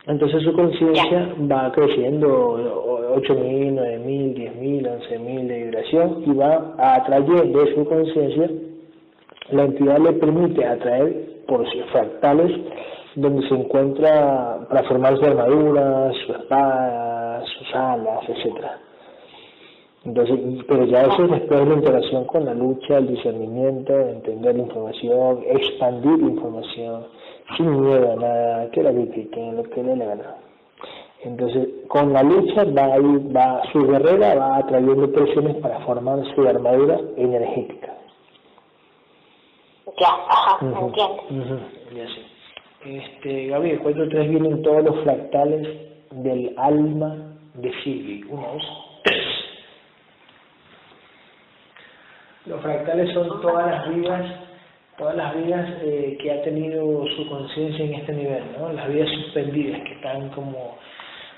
Entonces su conciencia va creciendo 8.000, 9.000, 10.000, 11.000 de vibración y va atrayendo su conciencia, la entidad le permite atraer por sus fractales donde se encuentra para formar su armadura, su espada, sus alas, etcétera. Entonces, pero ya eso es después de la interacción con la lucha, el discernimiento, entender la información, expandir la información, sin miedo a nada, que la critiquen, lo que le la gana. Entonces, con la lucha va a ir, va, su guerrera va atrayendo presiones para formar su armadura energética. Ya, ajá, entiendo. Ya sé. Este, Gabriel, cuatro tres vienen todos los fractales del alma de Silvi. Uno, dos, tres. Los fractales son todas las vidas, todas las vidas eh, que ha tenido su conciencia en este nivel, ¿no? Las vidas suspendidas que están como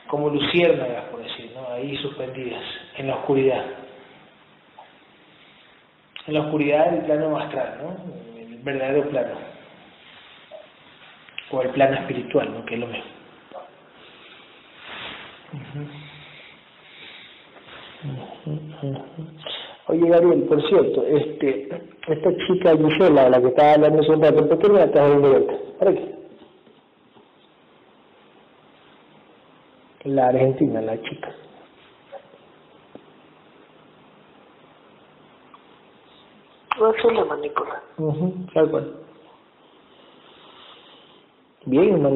como luciérnagas, por decir, ¿no? ahí suspendidas, en la oscuridad. En la oscuridad del plano astral, ¿no? Verdadero plano. O el plano espiritual, ¿no? que es lo mismo. Oye Gabriel, por cierto, este, esta chica Gisela, la que estaba hablando hace un rato, ¿por qué me la estás dando vuelta? ¿Para qué? la argentina, la chica. No se la manipula. Uh tal cual. Bien. No,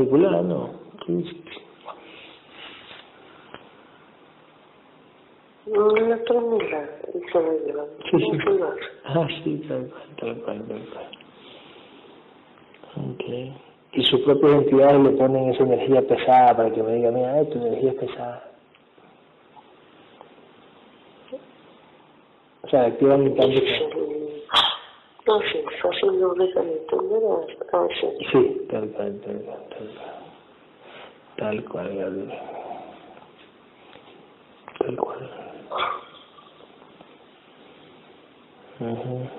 la tranquila, y se la lleva. Sí, sí. Ah, sí, tal cual, tal cual, tal cual. Okay y sus propias entidades le ponen esa energía pesada para que me diga, mira, tu energía es pesada. O sea, activan mi cambio. No, sí, no dejan entender Sí, tal cual, tal cual, tal cual. Tal cual. Tal cual. Uh -huh.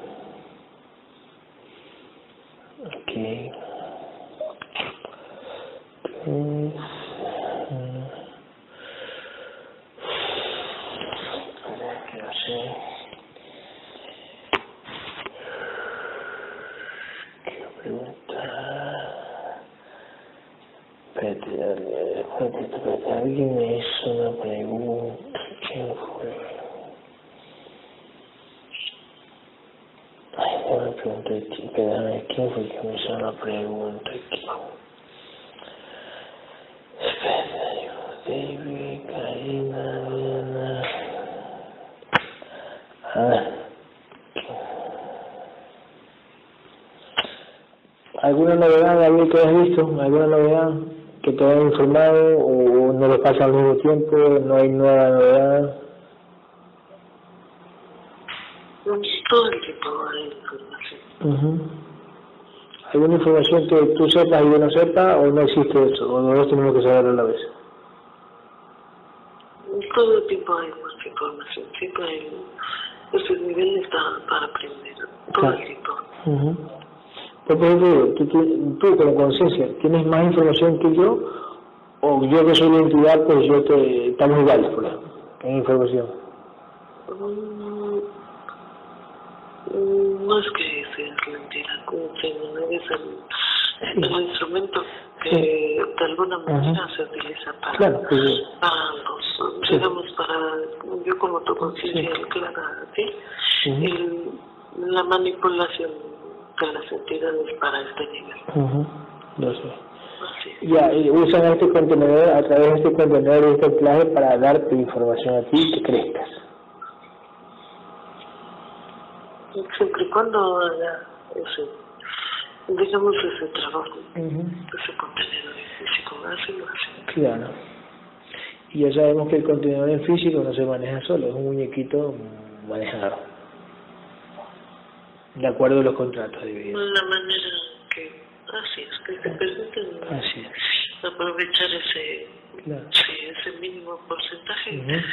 Okay. Mm. Quiero preguntar. Espérate, espérate, espérate, alguien me hizo una pregunta. ¿Quién fue? Ay, no me pregunté, espérame, ¿quién fue que me hizo una pregunta aquí? Baby, Karina, Diana. Ah. ¿Alguna novedad, David, que has visto? ¿Alguna novedad que te hayan informado o no lo pasa al mismo tiempo? ¿No hay nueva novedad? Todo el tiempo hay información. ¿Alguna información que tú sepas y yo no sepa o no existe eso? ¿O nosotros tenemos que saber a la vez? todo el tiempo hay más información, siempre hay, el nivel está para aprender, todo el. Pues, por ejemplo, tú, tú, tú como conciencia, ¿tienes más información que yo? ¿O yo que soy la entidad, pues yo te, estamos iguales, por ejemplo, en información? Mm, mm, no es que entidad, como no eres el, el instrumento que de alguna manera se utiliza para, claro, para los, digamos, para, yo como tu conciencia clara ti, el, la manipulación de las entidades para este nivel. -huh. sé. Ya, y usan este contenedor, a través de este contenedor y este plaje para darte información a ti que crezcas. Siempre y cuando haya digamos ese trabajo, ese contenedor en físico, así lo hace. Claro. Y ya sabemos que el contenedor en físico no se maneja solo, es un muñequito manejado. De acuerdo a los contratos de vida. La manera que, así es, que te permiten así es. aprovechar ese, claro. sí, ese mínimo porcentaje. Uh -huh.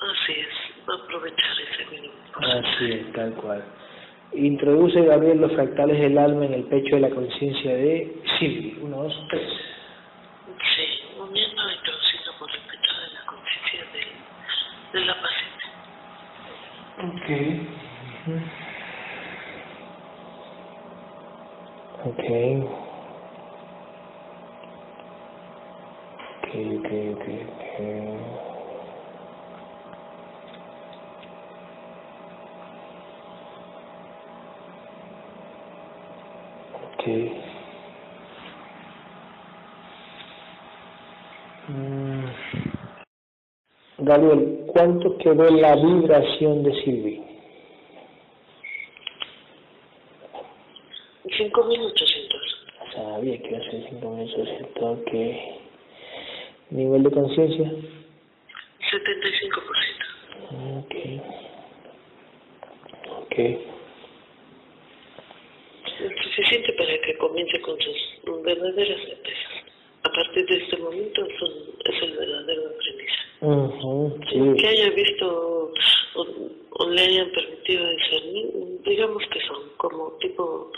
Así es, aprovechar ese mínimo porcentaje. Así es, tal cual. Introduce Gabriel los fractales del alma en el pecho de la conciencia de Silvi. Uno, dos, tres. Sí, uniendo e introduciendo por el pecho de la conciencia de, de la paciente. Ok. Ok. Ok, ok, ok, ok. Okay. Mm. Gabriel, ¿cuánto quedó la vibración de Silvi? 5.800. Sabía que iba a ser 5.800. ¿Qué nivel de conciencia? 75%. Ok. Ok. Suficiente para que comience con sus verdaderas certezas. A partir de este momento son, es el verdadero aprendizaje. Uh sí. Que haya visto o, o, le hayan permitido discernir, digamos que son como tipo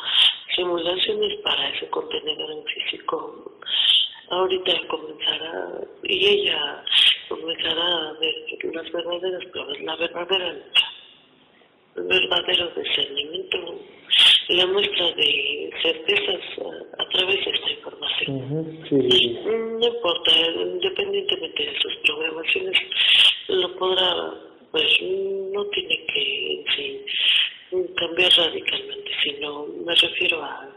simulaciones para ese contenedor en físico. Ahorita comenzará, y ella comenzará a ver las verdaderas pruebas, la verdadera lucha, el verdadero discernimiento, la muestra de certezas a, a través de esta información. Uh -huh. sí, sí, sí. No importa, independientemente de sus programaciones, lo podrá, pues no tiene que, sí, cambiar radicalmente, sino me refiero a,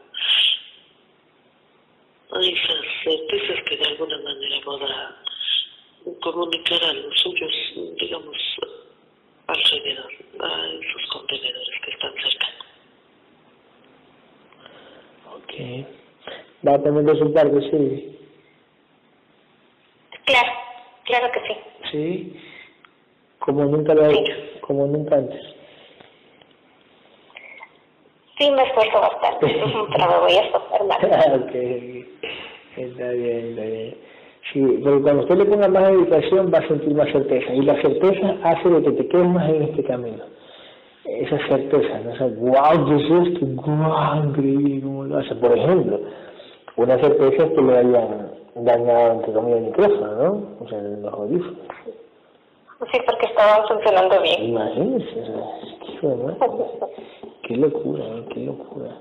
a esas certezas que de alguna manera podrá comunicar a los suyos, digamos, alrededor, a esos contenedores que están cerca. Ok. ¿Va a sí? Claro, claro que sí. Sí, como nunca lo ha hecho, como nunca antes. Sí, me esfuerzo bastante, pero me voy a esforzar más. ok, está bien, está bien. Sí, porque cuando usted le ponga más dedicación va a sentir más certeza, y la certeza hace de que te quedes más en este camino. Esa certeza, ¿no? Esa, wow, ¿qué es esto? Wow, increíble, ¿cómo lo hace? Por ejemplo, una certeza es que le hayan dañado, entre comillas, el micrófono, ¿no? O sea, los audífonos. Sí, porque estaban funcionando bien. Madre. Qué locura, ¿eh? qué locura.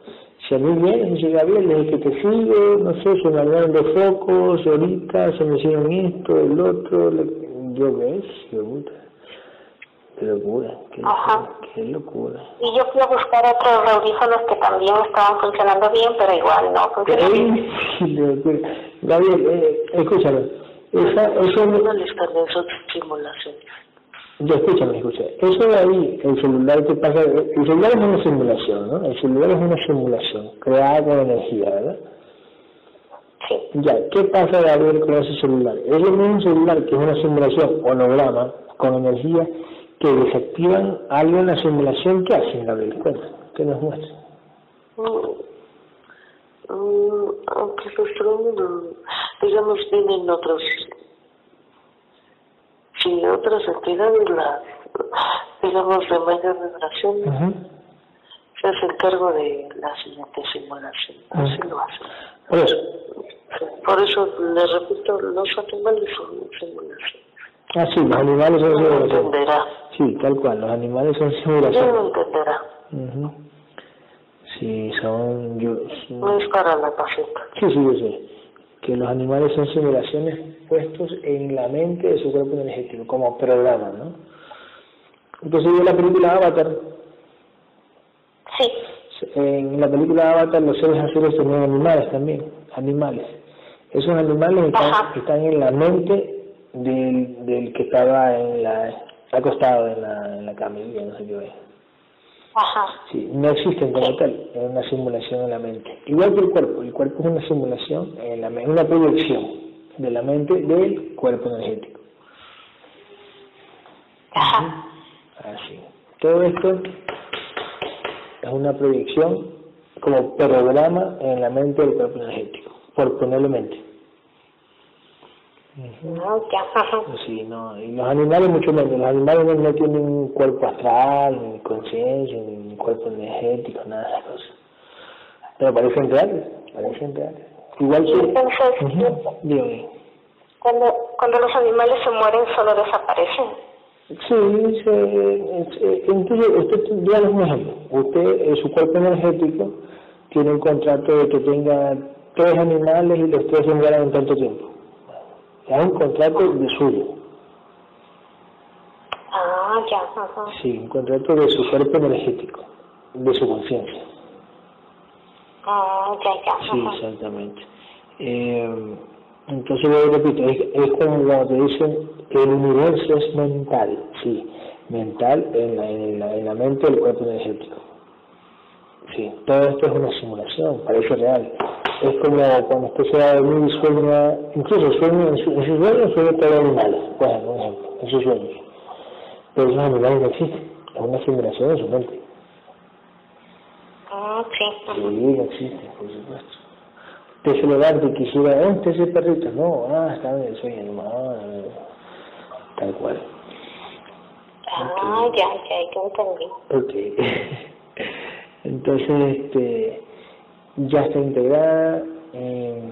Si a mí viene, dice Gabriel, desde que te sigo, no sé, se me hablaron de focos, ahorita se me hicieron esto, el otro, le... yo ves, qué puta. Qué locura, qué locura, qué locura. Y yo fui a buscar otros audífonos que también estaban funcionando bien, pero igual no funcionaban bien. Gabriel, eh, escúchame. Esa, eso no les simulaciones. Ya, escúchame, escucha. Eso de ahí, el celular que pasa, el celular es una simulación, ¿no? El celular es una simulación creada con energía, ¿verdad? Sí. Ya, ¿qué pasa de abrir con ese celular? Es lo mismo celular que es una simulación holograma con energía que desactivan algo en la simulación que hacen, Gabriel. Cuenta, ¿qué nos muestra? Mm, mm, aunque los drones, digamos, tienen otros si otras entidades, las, digamos, de mayor vibración, uh -huh. se hacen cargo de la siguiente simulación. Así uh -huh. lo hacen. Por eso. Por eso, le repito, los animales son simulaciones. Ah, sí, los animales son simulaciones. entenderá. Sí, tal cual, los animales son simulaciones. No entenderá. Uh -huh. Sí, son... Yo, no es para la paciente. Sí, sí, yo sé que los animales son simulaciones puestos en la mente de su cuerpo energético, como programa, ¿no? Entonces vio la película Avatar. Sí. En la película Avatar los seres azules tenían animales también, animales. Esos animales están, están en la mente del, del que estaba en la, acostado en la, en la camilla, no sé qué. Ajá. Sí, no existen como tal, es una simulación en la mente. Igual que el cuerpo, el cuerpo es una simulación en la mente, una proyección de la mente del cuerpo energético. Ajá. Así. Todo esto es una proyección como programa en la mente del cuerpo energético, por ponerlo mente. Uh -huh. Sí, no, y los animales mucho menos, los animales no, no tienen un cuerpo astral, ni conciencia, ni cuerpo energético, nada de esas cosas. Pero parecen reales, parecen reales. Igual que... Entonces, uh -huh. Dígame. Cuando, cuando los animales se mueren solo desaparecen. Sí, se, entonces usted, díganos un ejemplo, usted, en su cuerpo energético, tiene un contrato de que tenga tres animales y los tres se mueran en tanto tiempo es un contrato de suyo. Ah, ya. Ajá. Sí, un contrato de su cuerpo energético, de su conciencia. Ah, ya, ya. Sí, exactamente. Eh, Entonces, yo repito, es, es como cuando te dicen el universo es mental, sí, mental en la, en la, en la mente del cuerpo energético. Sí, todo esto es una simulación, parece real. Es como cuando usted se va a dormir y sueña, incluso sueña, en, su, en sus sueños sueña animales, por ejemplo, en sus sueños. Pero esos animales no existen, es una simulación en su mente. Ah, sí. Sí, no existen, por supuesto. Usted se levanta y quisiera, ¿dónde está ese perrito? No, ah, está en el sueño, no, ah, tal cual. Ah, ya, ya, ya entendí. Ok. Entonces, este, ya está integrada. Eh,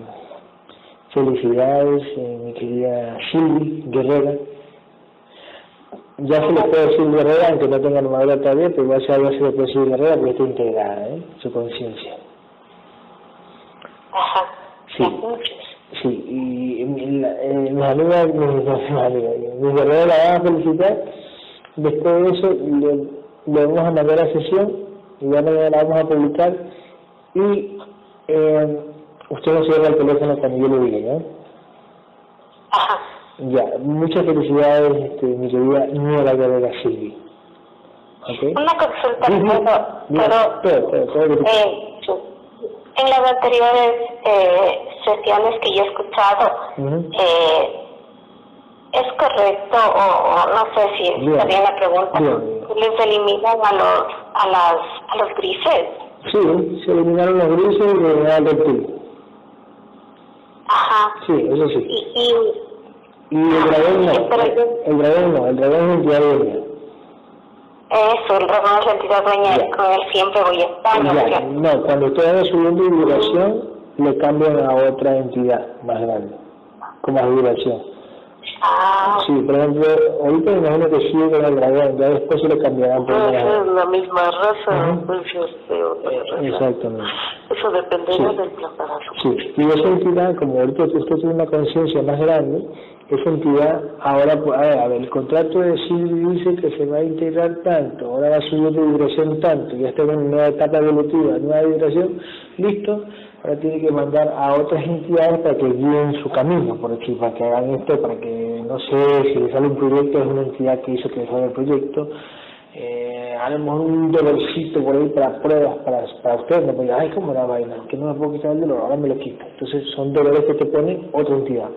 felicidades, eh, mi querida Silvi Guerrera. Ya se le puede decir Guerrera, aunque no tenga armadura todavía, pero igual ya se le puede decir Guerrera porque está integrada, ¿eh? su conciencia. Ajá. Sí. Sí, y la, eh, mis amigas, mis, mis la van a felicitar. Después de eso, le, le vamos a mandar la sesión y ya mañana la vamos a publicar. Y eh, usted no cierra el teléfono cuando yo le diga, ¿no? Ajá. Ya, muchas felicidades, este, mi querida Nueva Guerrera Silvi. ¿Ok? Una consulta, Ujú. pero, pero lo que- eh, en las anteriores eh, sesiones que yo he escuchado, eh, ¿es correcto o, o no sé si Bien. está bien la pregunta? ¿Les eliminan a los, a las, a los grises? Sí, se eliminaron los grises y eliminaron el reptil. Ajá. Sí, eso sí. Y, y Y el dragón no, el dragón no, el dragón es entidad dueña. eso, el dragón es la entidad dueña con él siempre voy a estar, ¿no es Ya, no, cuando usted vaya subiendo de vibración, le cambian a otra entidad más grande, con más vibración. Ah, Sí, por ejemplo, ahorita me imagino que sigue con el dragón, ya después se le cambiarán por una... ser la misma raza, Ujú. puede ser de raza. Exactamente. Eso dependerá Sí. del plan para su Sí, y esa entidad, como ahorita usted tiene una conciencia más grande, esa entidad ahora, pues, a ver, el contrato de Silvi dice que se va a integrar tanto, ahora va a subir de vibración tanto, ya está en una nueva etapa evolutiva, nueva vibración, listo, ahora tiene que mandar a otras entidades para que guíen su camino, por decir, para que hagan esto, para que, no sé, si le sale un proyecto, es una entidad que hizo que le salga el proyecto, eh, a lo mejor un dolorcito por ahí para pruebas para, para usted, no porque, ay, cómo la vaina, que no me puedo quitar el dolor, ahora me lo quito. Entonces son dolores que te pone otra entidad.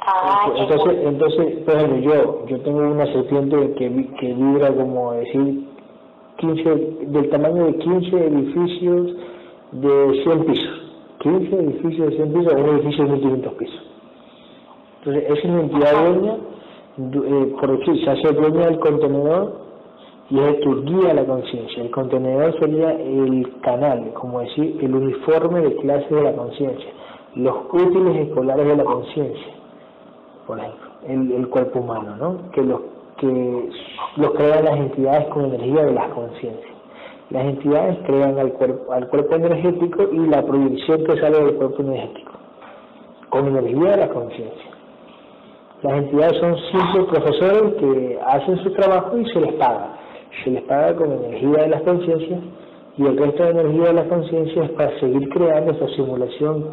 ah, Entonces, entonces, por ejemplo, yo, yo tengo una serpiente que, que vibra como decir 15, del tamaño de 15 edificios de 100 pisos. 15 edificios de 100 pisos un edificio de 1500 pisos. Entonces, es una entidad dueña, du- eh, por decir, se hace dueña del contenedor y es el que guía la conciencia. El contenedor sería el canal, como decir, el uniforme de clase de la conciencia, los útiles escolares de la conciencia, por ejemplo, el, el cuerpo humano, ¿no? Que los que los crean las entidades con energía de las conciencias. Las entidades crean al cuerpo, al cuerpo energético y la proyección que sale del cuerpo energético, con energía de la conciencia. Las entidades son simples profesores que hacen su trabajo y se les paga. Se les paga con energía de las conciencias y el resto de energía de las conciencias para seguir creando esa simulación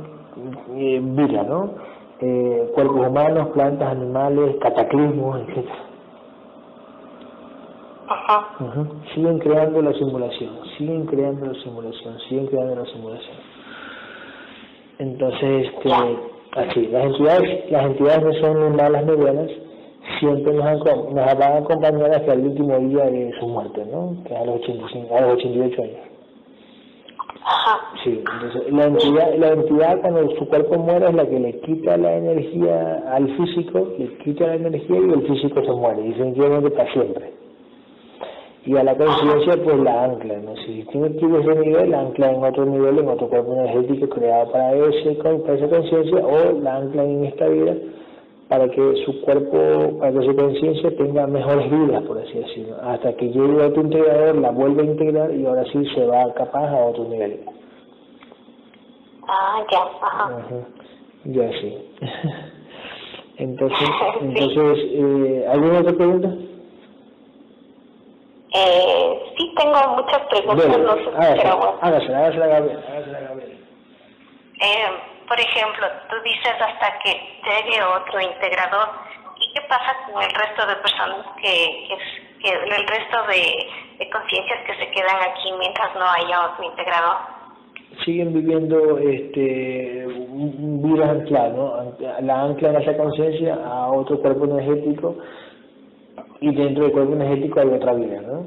eh, vida, ¿no? Eh, cuerpos humanos, plantas, animales, cataclismos, etc. ajá. Siguen creando la simulación, siguen creando la simulación, siguen creando la simulación. Entonces, este, así, las entidades, las entidades no son ni malas ni buenas, siempre nos, van a acompañar hasta el último día de su muerte, ¿no? Que es a los 85, a los 88 años. Ajá. Sí, entonces la entidad, la entidad cuando su cuerpo muere es la que le quita la energía al físico, le quita la energía y el físico se muere, definitivamente para siempre. Y a la conciencia pues la ancla, ¿no? Si tiene que ir a ese nivel, la ancla en otro nivel, en otro cuerpo energético creado para, ese, para esa conciencia, o la ancla en esta vida para que su cuerpo, para que su conciencia tenga mejores vidas, por así decirlo, hasta que llegue a otro integrador, la vuelve a integrar y ahora sí se va capaz a otro nivel. Ah, ya, ajá. Ajá. Ya sí. entonces, entonces eh, ¿alguna otra pregunta? Eh, sí tengo muchas preguntas, no sé hágasela, hágasela, hágasela, Gabriel, hágasela, Gabriel. Eh, por ejemplo, tú dices hasta que llegue otro integrador, ¿y qué pasa con el resto de personas que, que, el resto de, de conciencias que se quedan aquí mientras no haya otro integrador? siguen viviendo este vida anclada, ¿no? La ancla esa conciencia a otro cuerpo energético y dentro del cuerpo energético hay otra vida, ¿no?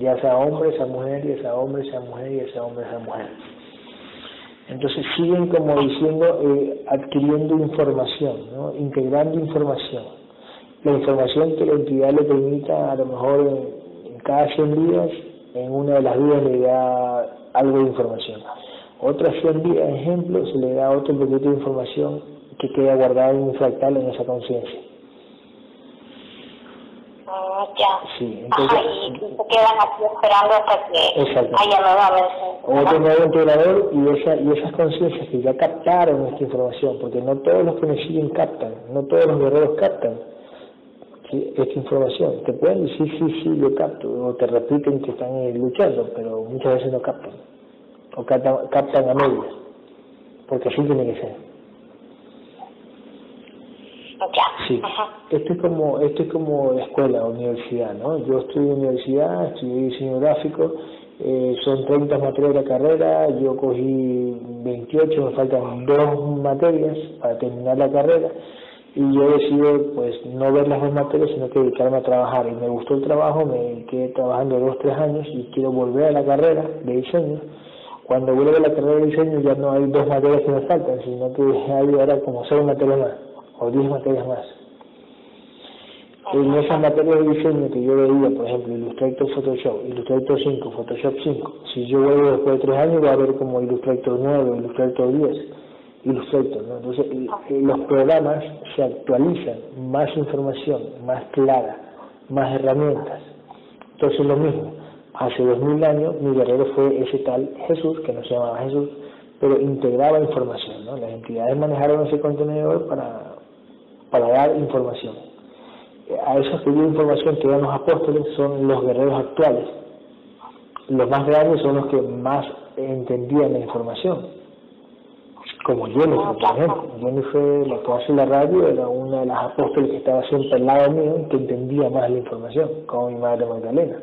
Ya sea hombre, sea mujer, ya sea hombre, sea mujer, ya sea hombre, sea mujer. Entonces siguen como diciendo, eh, adquiriendo información, integrando información. La información que la entidad le permita, a lo mejor en, cada 100 días, en una de las vidas le da algo de información. Otras 100 días, ejemplo, se le da otro poquito de información que queda guardada en un fractal en esa conciencia. Oh, ya. Sí, entonces, y se quedan aquí esperando hasta que haya nuevamente. Otro nuevo integrador y, esa, y esas conciencias que ya captaron esta información, porque no todos los que nos siguen captan, no todos los guerreros captan esta información. Te pueden decir, sí, sí, yo capto, o te repiten que están luchando, pero muchas veces no captan o captan, a medias, porque así tiene que ser. Sí, esto es como esto es como escuela o universidad, ¿no? Yo estudio en universidad, estudié diseño gráfico, eh, son 30 materias de carrera, yo cogí 28, me faltan dos materias para terminar la carrera y yo decido pues no ver las dos materias sino que dedicarme a trabajar. Y me gustó el trabajo, me quedé trabajando dos, tres años y quiero volver a la carrera de diseño. Cuando vuelve a la carrera de diseño ya no hay dos materias que me faltan, sino que hay ahora como seis materias más, o diez materias más. En esas materias de diseño que yo veía, por ejemplo, Illustrator Photoshop, Illustrator 5, Photoshop 5, si yo vuelvo después de tres años voy a ver como Illustrator 9, Illustrator 10, Illustrator, ¿no? Entonces los programas se actualizan, más información, más clara, más herramientas. Entonces lo mismo, hace dos mil años mi guerrero fue ese tal Jesús, que no se llamaba Jesús, pero integraba información, ¿no? Las entidades manejaron ese contenedor para, para dar información. A esos que dio información que dan los apóstoles son los guerreros actuales. Los más grandes son los que más entendían la información. Como Jennifer, por ejemplo. Jennifer, la que hace la radio, era una de las apóstoles que estaba siempre al lado mío, que entendía más la información, como mi madre Magdalena.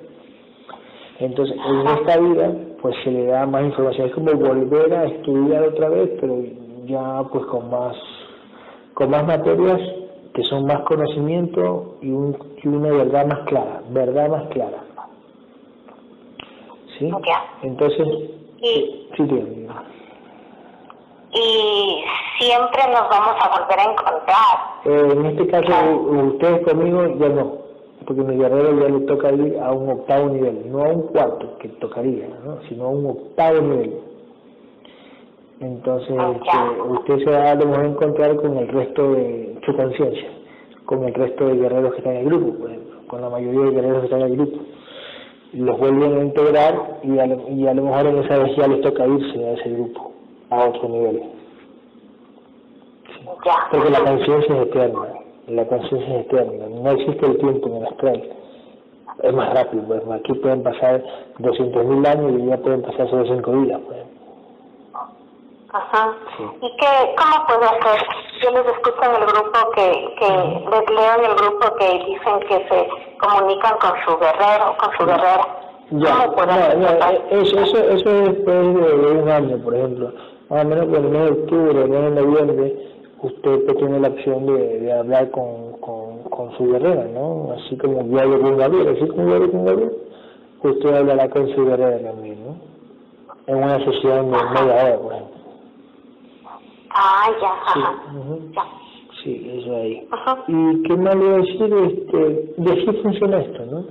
Entonces, en esta vida, pues se le da más información. Es como volver a estudiar otra vez, pero ya pues con más, con más materias que son más conocimiento y, un, y una verdad más clara, verdad más clara. ¿Sí? Entonces, y, sí, y siempre nos vamos a volver a encontrar. Eh, en este caso, ustedes conmigo ya no porque mi guerrero ya le toca ir a un octavo nivel, no a un cuarto que tocaría, ¿no? sino a un octavo nivel. Entonces este, usted se va a, a encontrar con el resto de su conciencia, con el resto de guerreros que están en el grupo, con la mayoría de guerreros que están en el grupo. Los vuelven a integrar y a, lo, y a lo mejor en esa vez ya les toca irse a ese grupo, a otro nivel. Porque la conciencia es eterna la conciencia es eterna, no existe el tiempo en el astral. Es más rápido, pues aquí pueden pasar 200.000 años y ya pueden pasar solo 5 días. Pues. Ajá. ¿Y qué, cómo puedo hacer? Yo les escucho en el grupo que, que les leo en el grupo que dicen que se comunican con su guerrero, con su guerrera. Ya, ¿Cómo no, eso, eso, eso es después de, un año, por ejemplo. Más o menos por el mes de octubre, el mes de noviembre, usted pues, tiene la opción de, de hablar con, con, con, su guerrera, ¿no? Así como diario con Gabriel, así como diario con Gabriel, usted hablará con su guerrera también, ¿no? En una sesión de media hora, por ejemplo. Ah, ya, sí, Sí, eso ahí. ¿Y qué más le voy a decir? Este, y así funciona esto, ¿no?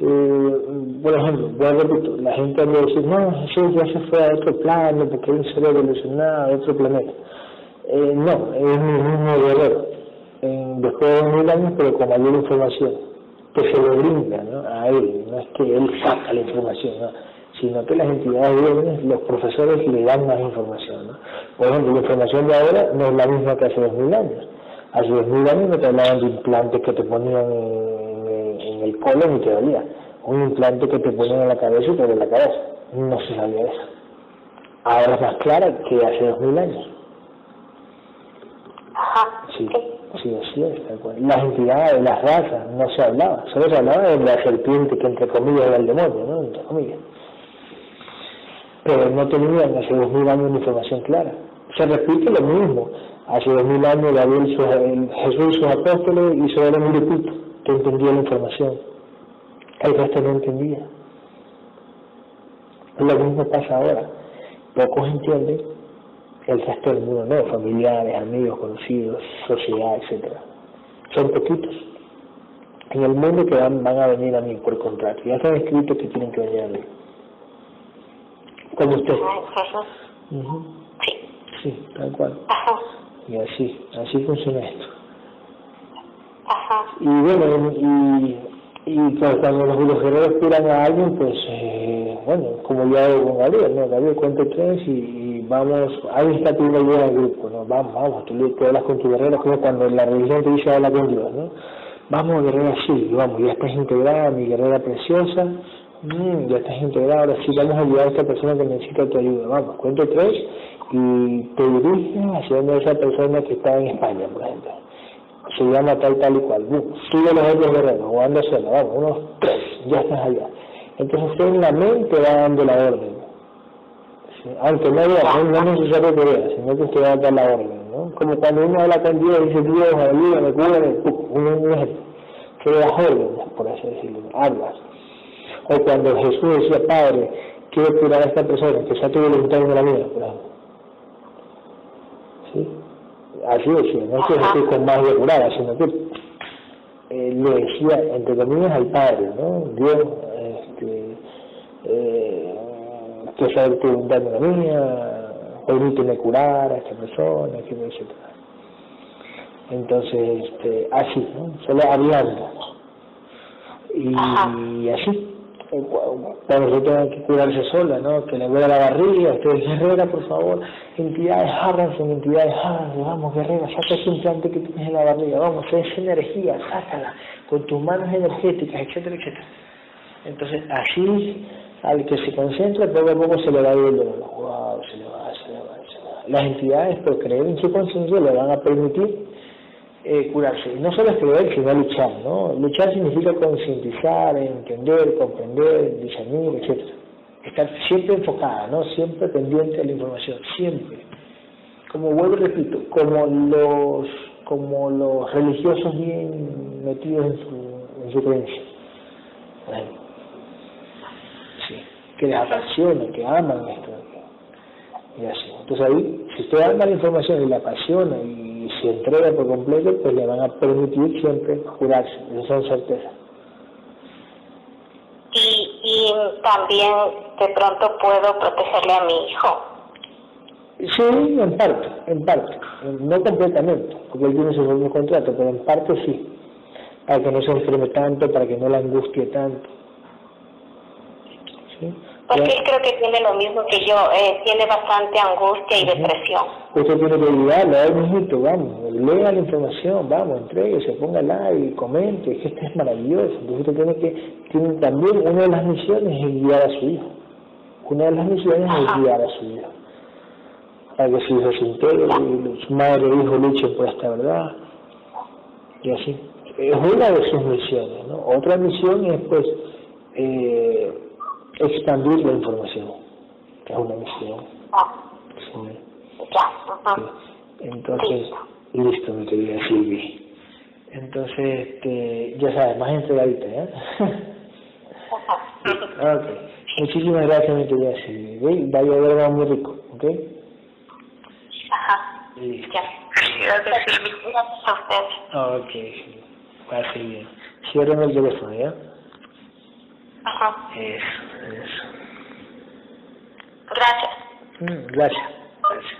Eh, por ejemplo, voy a repetir, la gente me dice, no, Jesús ya se fue a otro plano porque él se evolucionado a otro planeta. Eh, no, es mi mismo guerrero, después de mil años, pero con mayor información, que se le brinda ¿no? a él, no es que él saca la información, ¿no? Sino que las entidades vienen, los profesores le dan más información. ¿no? Por ejemplo, la información de ahora no es la misma que hace dos mil años. Hace dos mil años no te hablaban de implantes que te ponían en, el colon y te dolía. Un implante que te ponían en la cabeza y te en la cabeza. No se sabía eso. Ahora es más clara que hace dos mil años. Ajá. Sí, sí, así es, tal cual. Las entidades, las razas, no se hablaba, solo se hablaba de la serpiente que entre comillas era el demonio, ¿no? Entre comillas. Pero no tenían hace dos mil años una información clara. Se repite lo mismo. Hace dos mil años David, Jesús y sus apóstoles hizo un grupito que entendía la información. El resto no entendía. Lo mismo pasa ahora. Pocos entienden, el resto del mundo no, familiares, amigos, conocidos, sociedad, etcétera. Son poquitos. En el mundo que van, van a venir a mí por contrato. Ya están escritos que tienen que venir a mí. Como usted. Sí. Sí, tal cual. Ajá. Y así, así funciona esto. Ajá. Y bueno, y, y cuando los, los guerreros curan a alguien, pues, eh, bueno, como ya hago con Gabriel, ¿no? Gabriel cuenta tres y, y vamos, ahí está tu idea del grupo, ¿no? Vamos, vamos, tú, tú hablas con tu guerrero, como cuando la religión te dice habla con Dios, ¿no? Vamos, guerrera, sí, vamos, ya estás integrada, mi guerrera preciosa, mm, ya estás integrada, ahora sí vamos a ayudar a esta persona que necesita tu ayuda, vamos, cuento tres y te diriges hacia esa persona que está en España, por ejemplo. Se llama tal, tal y cual. Sigue los otros guerreros, o anda sola, vamos, unos tres, ya estás allá. Entonces en la mente va dando la orden. ¿sí? Aunque no vea, no, es necesario que vea, sino que usted va a dar la orden, ¿no? Como cuando uno habla con Dios y dice, Dios, ayúdame, cúrame, uno no es que das órdenes, por así decirlo, hablas. O cuando Jesús decía, Padre, quiero curar a esta persona, que sea tu voluntad en la mía, ejemplo. ¿Sí? Así decía, no es que estoy con más de curada, sino que eh, le decía, entre comillas, al Padre, ¿no? Dios, este, eh, que sea tu voluntad en la mía, permíteme curar a esta persona, etc. Entonces, este, así, ¿no? Solo hablando. Y así, cuando se tenga que curarse sola, ¿no? Que le duele la barriga, usted guerrera, por favor, entidades jarras en entidades jarras, vamos, guerrera, saca ese implante que tienes en la barriga, vamos, esa energía, sácala, con tus manos energéticas, etcétera, etcétera. Entonces, así, al que se concentra, poco a poco se le va a ir el wow, se le va, se le va, se le va. Las entidades, por creer en su conciencia, le van a permitir eh, curarse. No solo es creer, sino luchar, ¿no? Luchar significa concientizar, entender, comprender, discernir, etc. Estar siempre enfocada, ¿no? Siempre pendiente de la información, siempre. Como vuelvo y repito, como los, como los religiosos bien metidos en su, en su creencia. Sí, que les apasiona, que aman esto. Y así. Entonces ahí, si usted ama la información y la apasiona y se entrega por completo, pues le van a permitir siempre curarse, eso son certezas. Y, y también de pronto puedo protegerle a mi hijo. Sí, en parte, en parte, no completamente, porque él tiene su propio contrato, pero en parte sí, para que no se enferme tanto, para que no la angustie tanto. ¿Sí? Porque él creo que tiene lo mismo que yo, eh, tiene bastante angustia y depresión. Usted tiene que ayudarlo, a ver, mijito, vamos, lea la información, vamos, entréguese, póngala y comente, es que esto es maravilloso. Entonces usted tiene que, tiene también una de las misiones es guiar a su hijo. Una de las misiones Ajá. es guiar a su hijo. Para que su hijo se integre, y su madre e hijo luchen por esta verdad. Y así. Es una de sus misiones, ¿no? Otra misión es, pues, eh, expandir la información, que es una misión. Ah, Sí. ya, ajá. Sí. Entonces, listo, mi querida Silvi. Entonces, este, ya sabes, más entregadita, ¿eh? Ajá. ok. Muchísimas gracias, mi querida Silvi. ¿Ve? Va a algo muy rico, ¿ok? Ajá. Listo. Gracias, Silvi. Gracias a usted. Ok, sí. Pase bien. Cierren el teléfono, ¿ya? Ajá. Eso, eso. Gracias. Mm, gracias. gracias.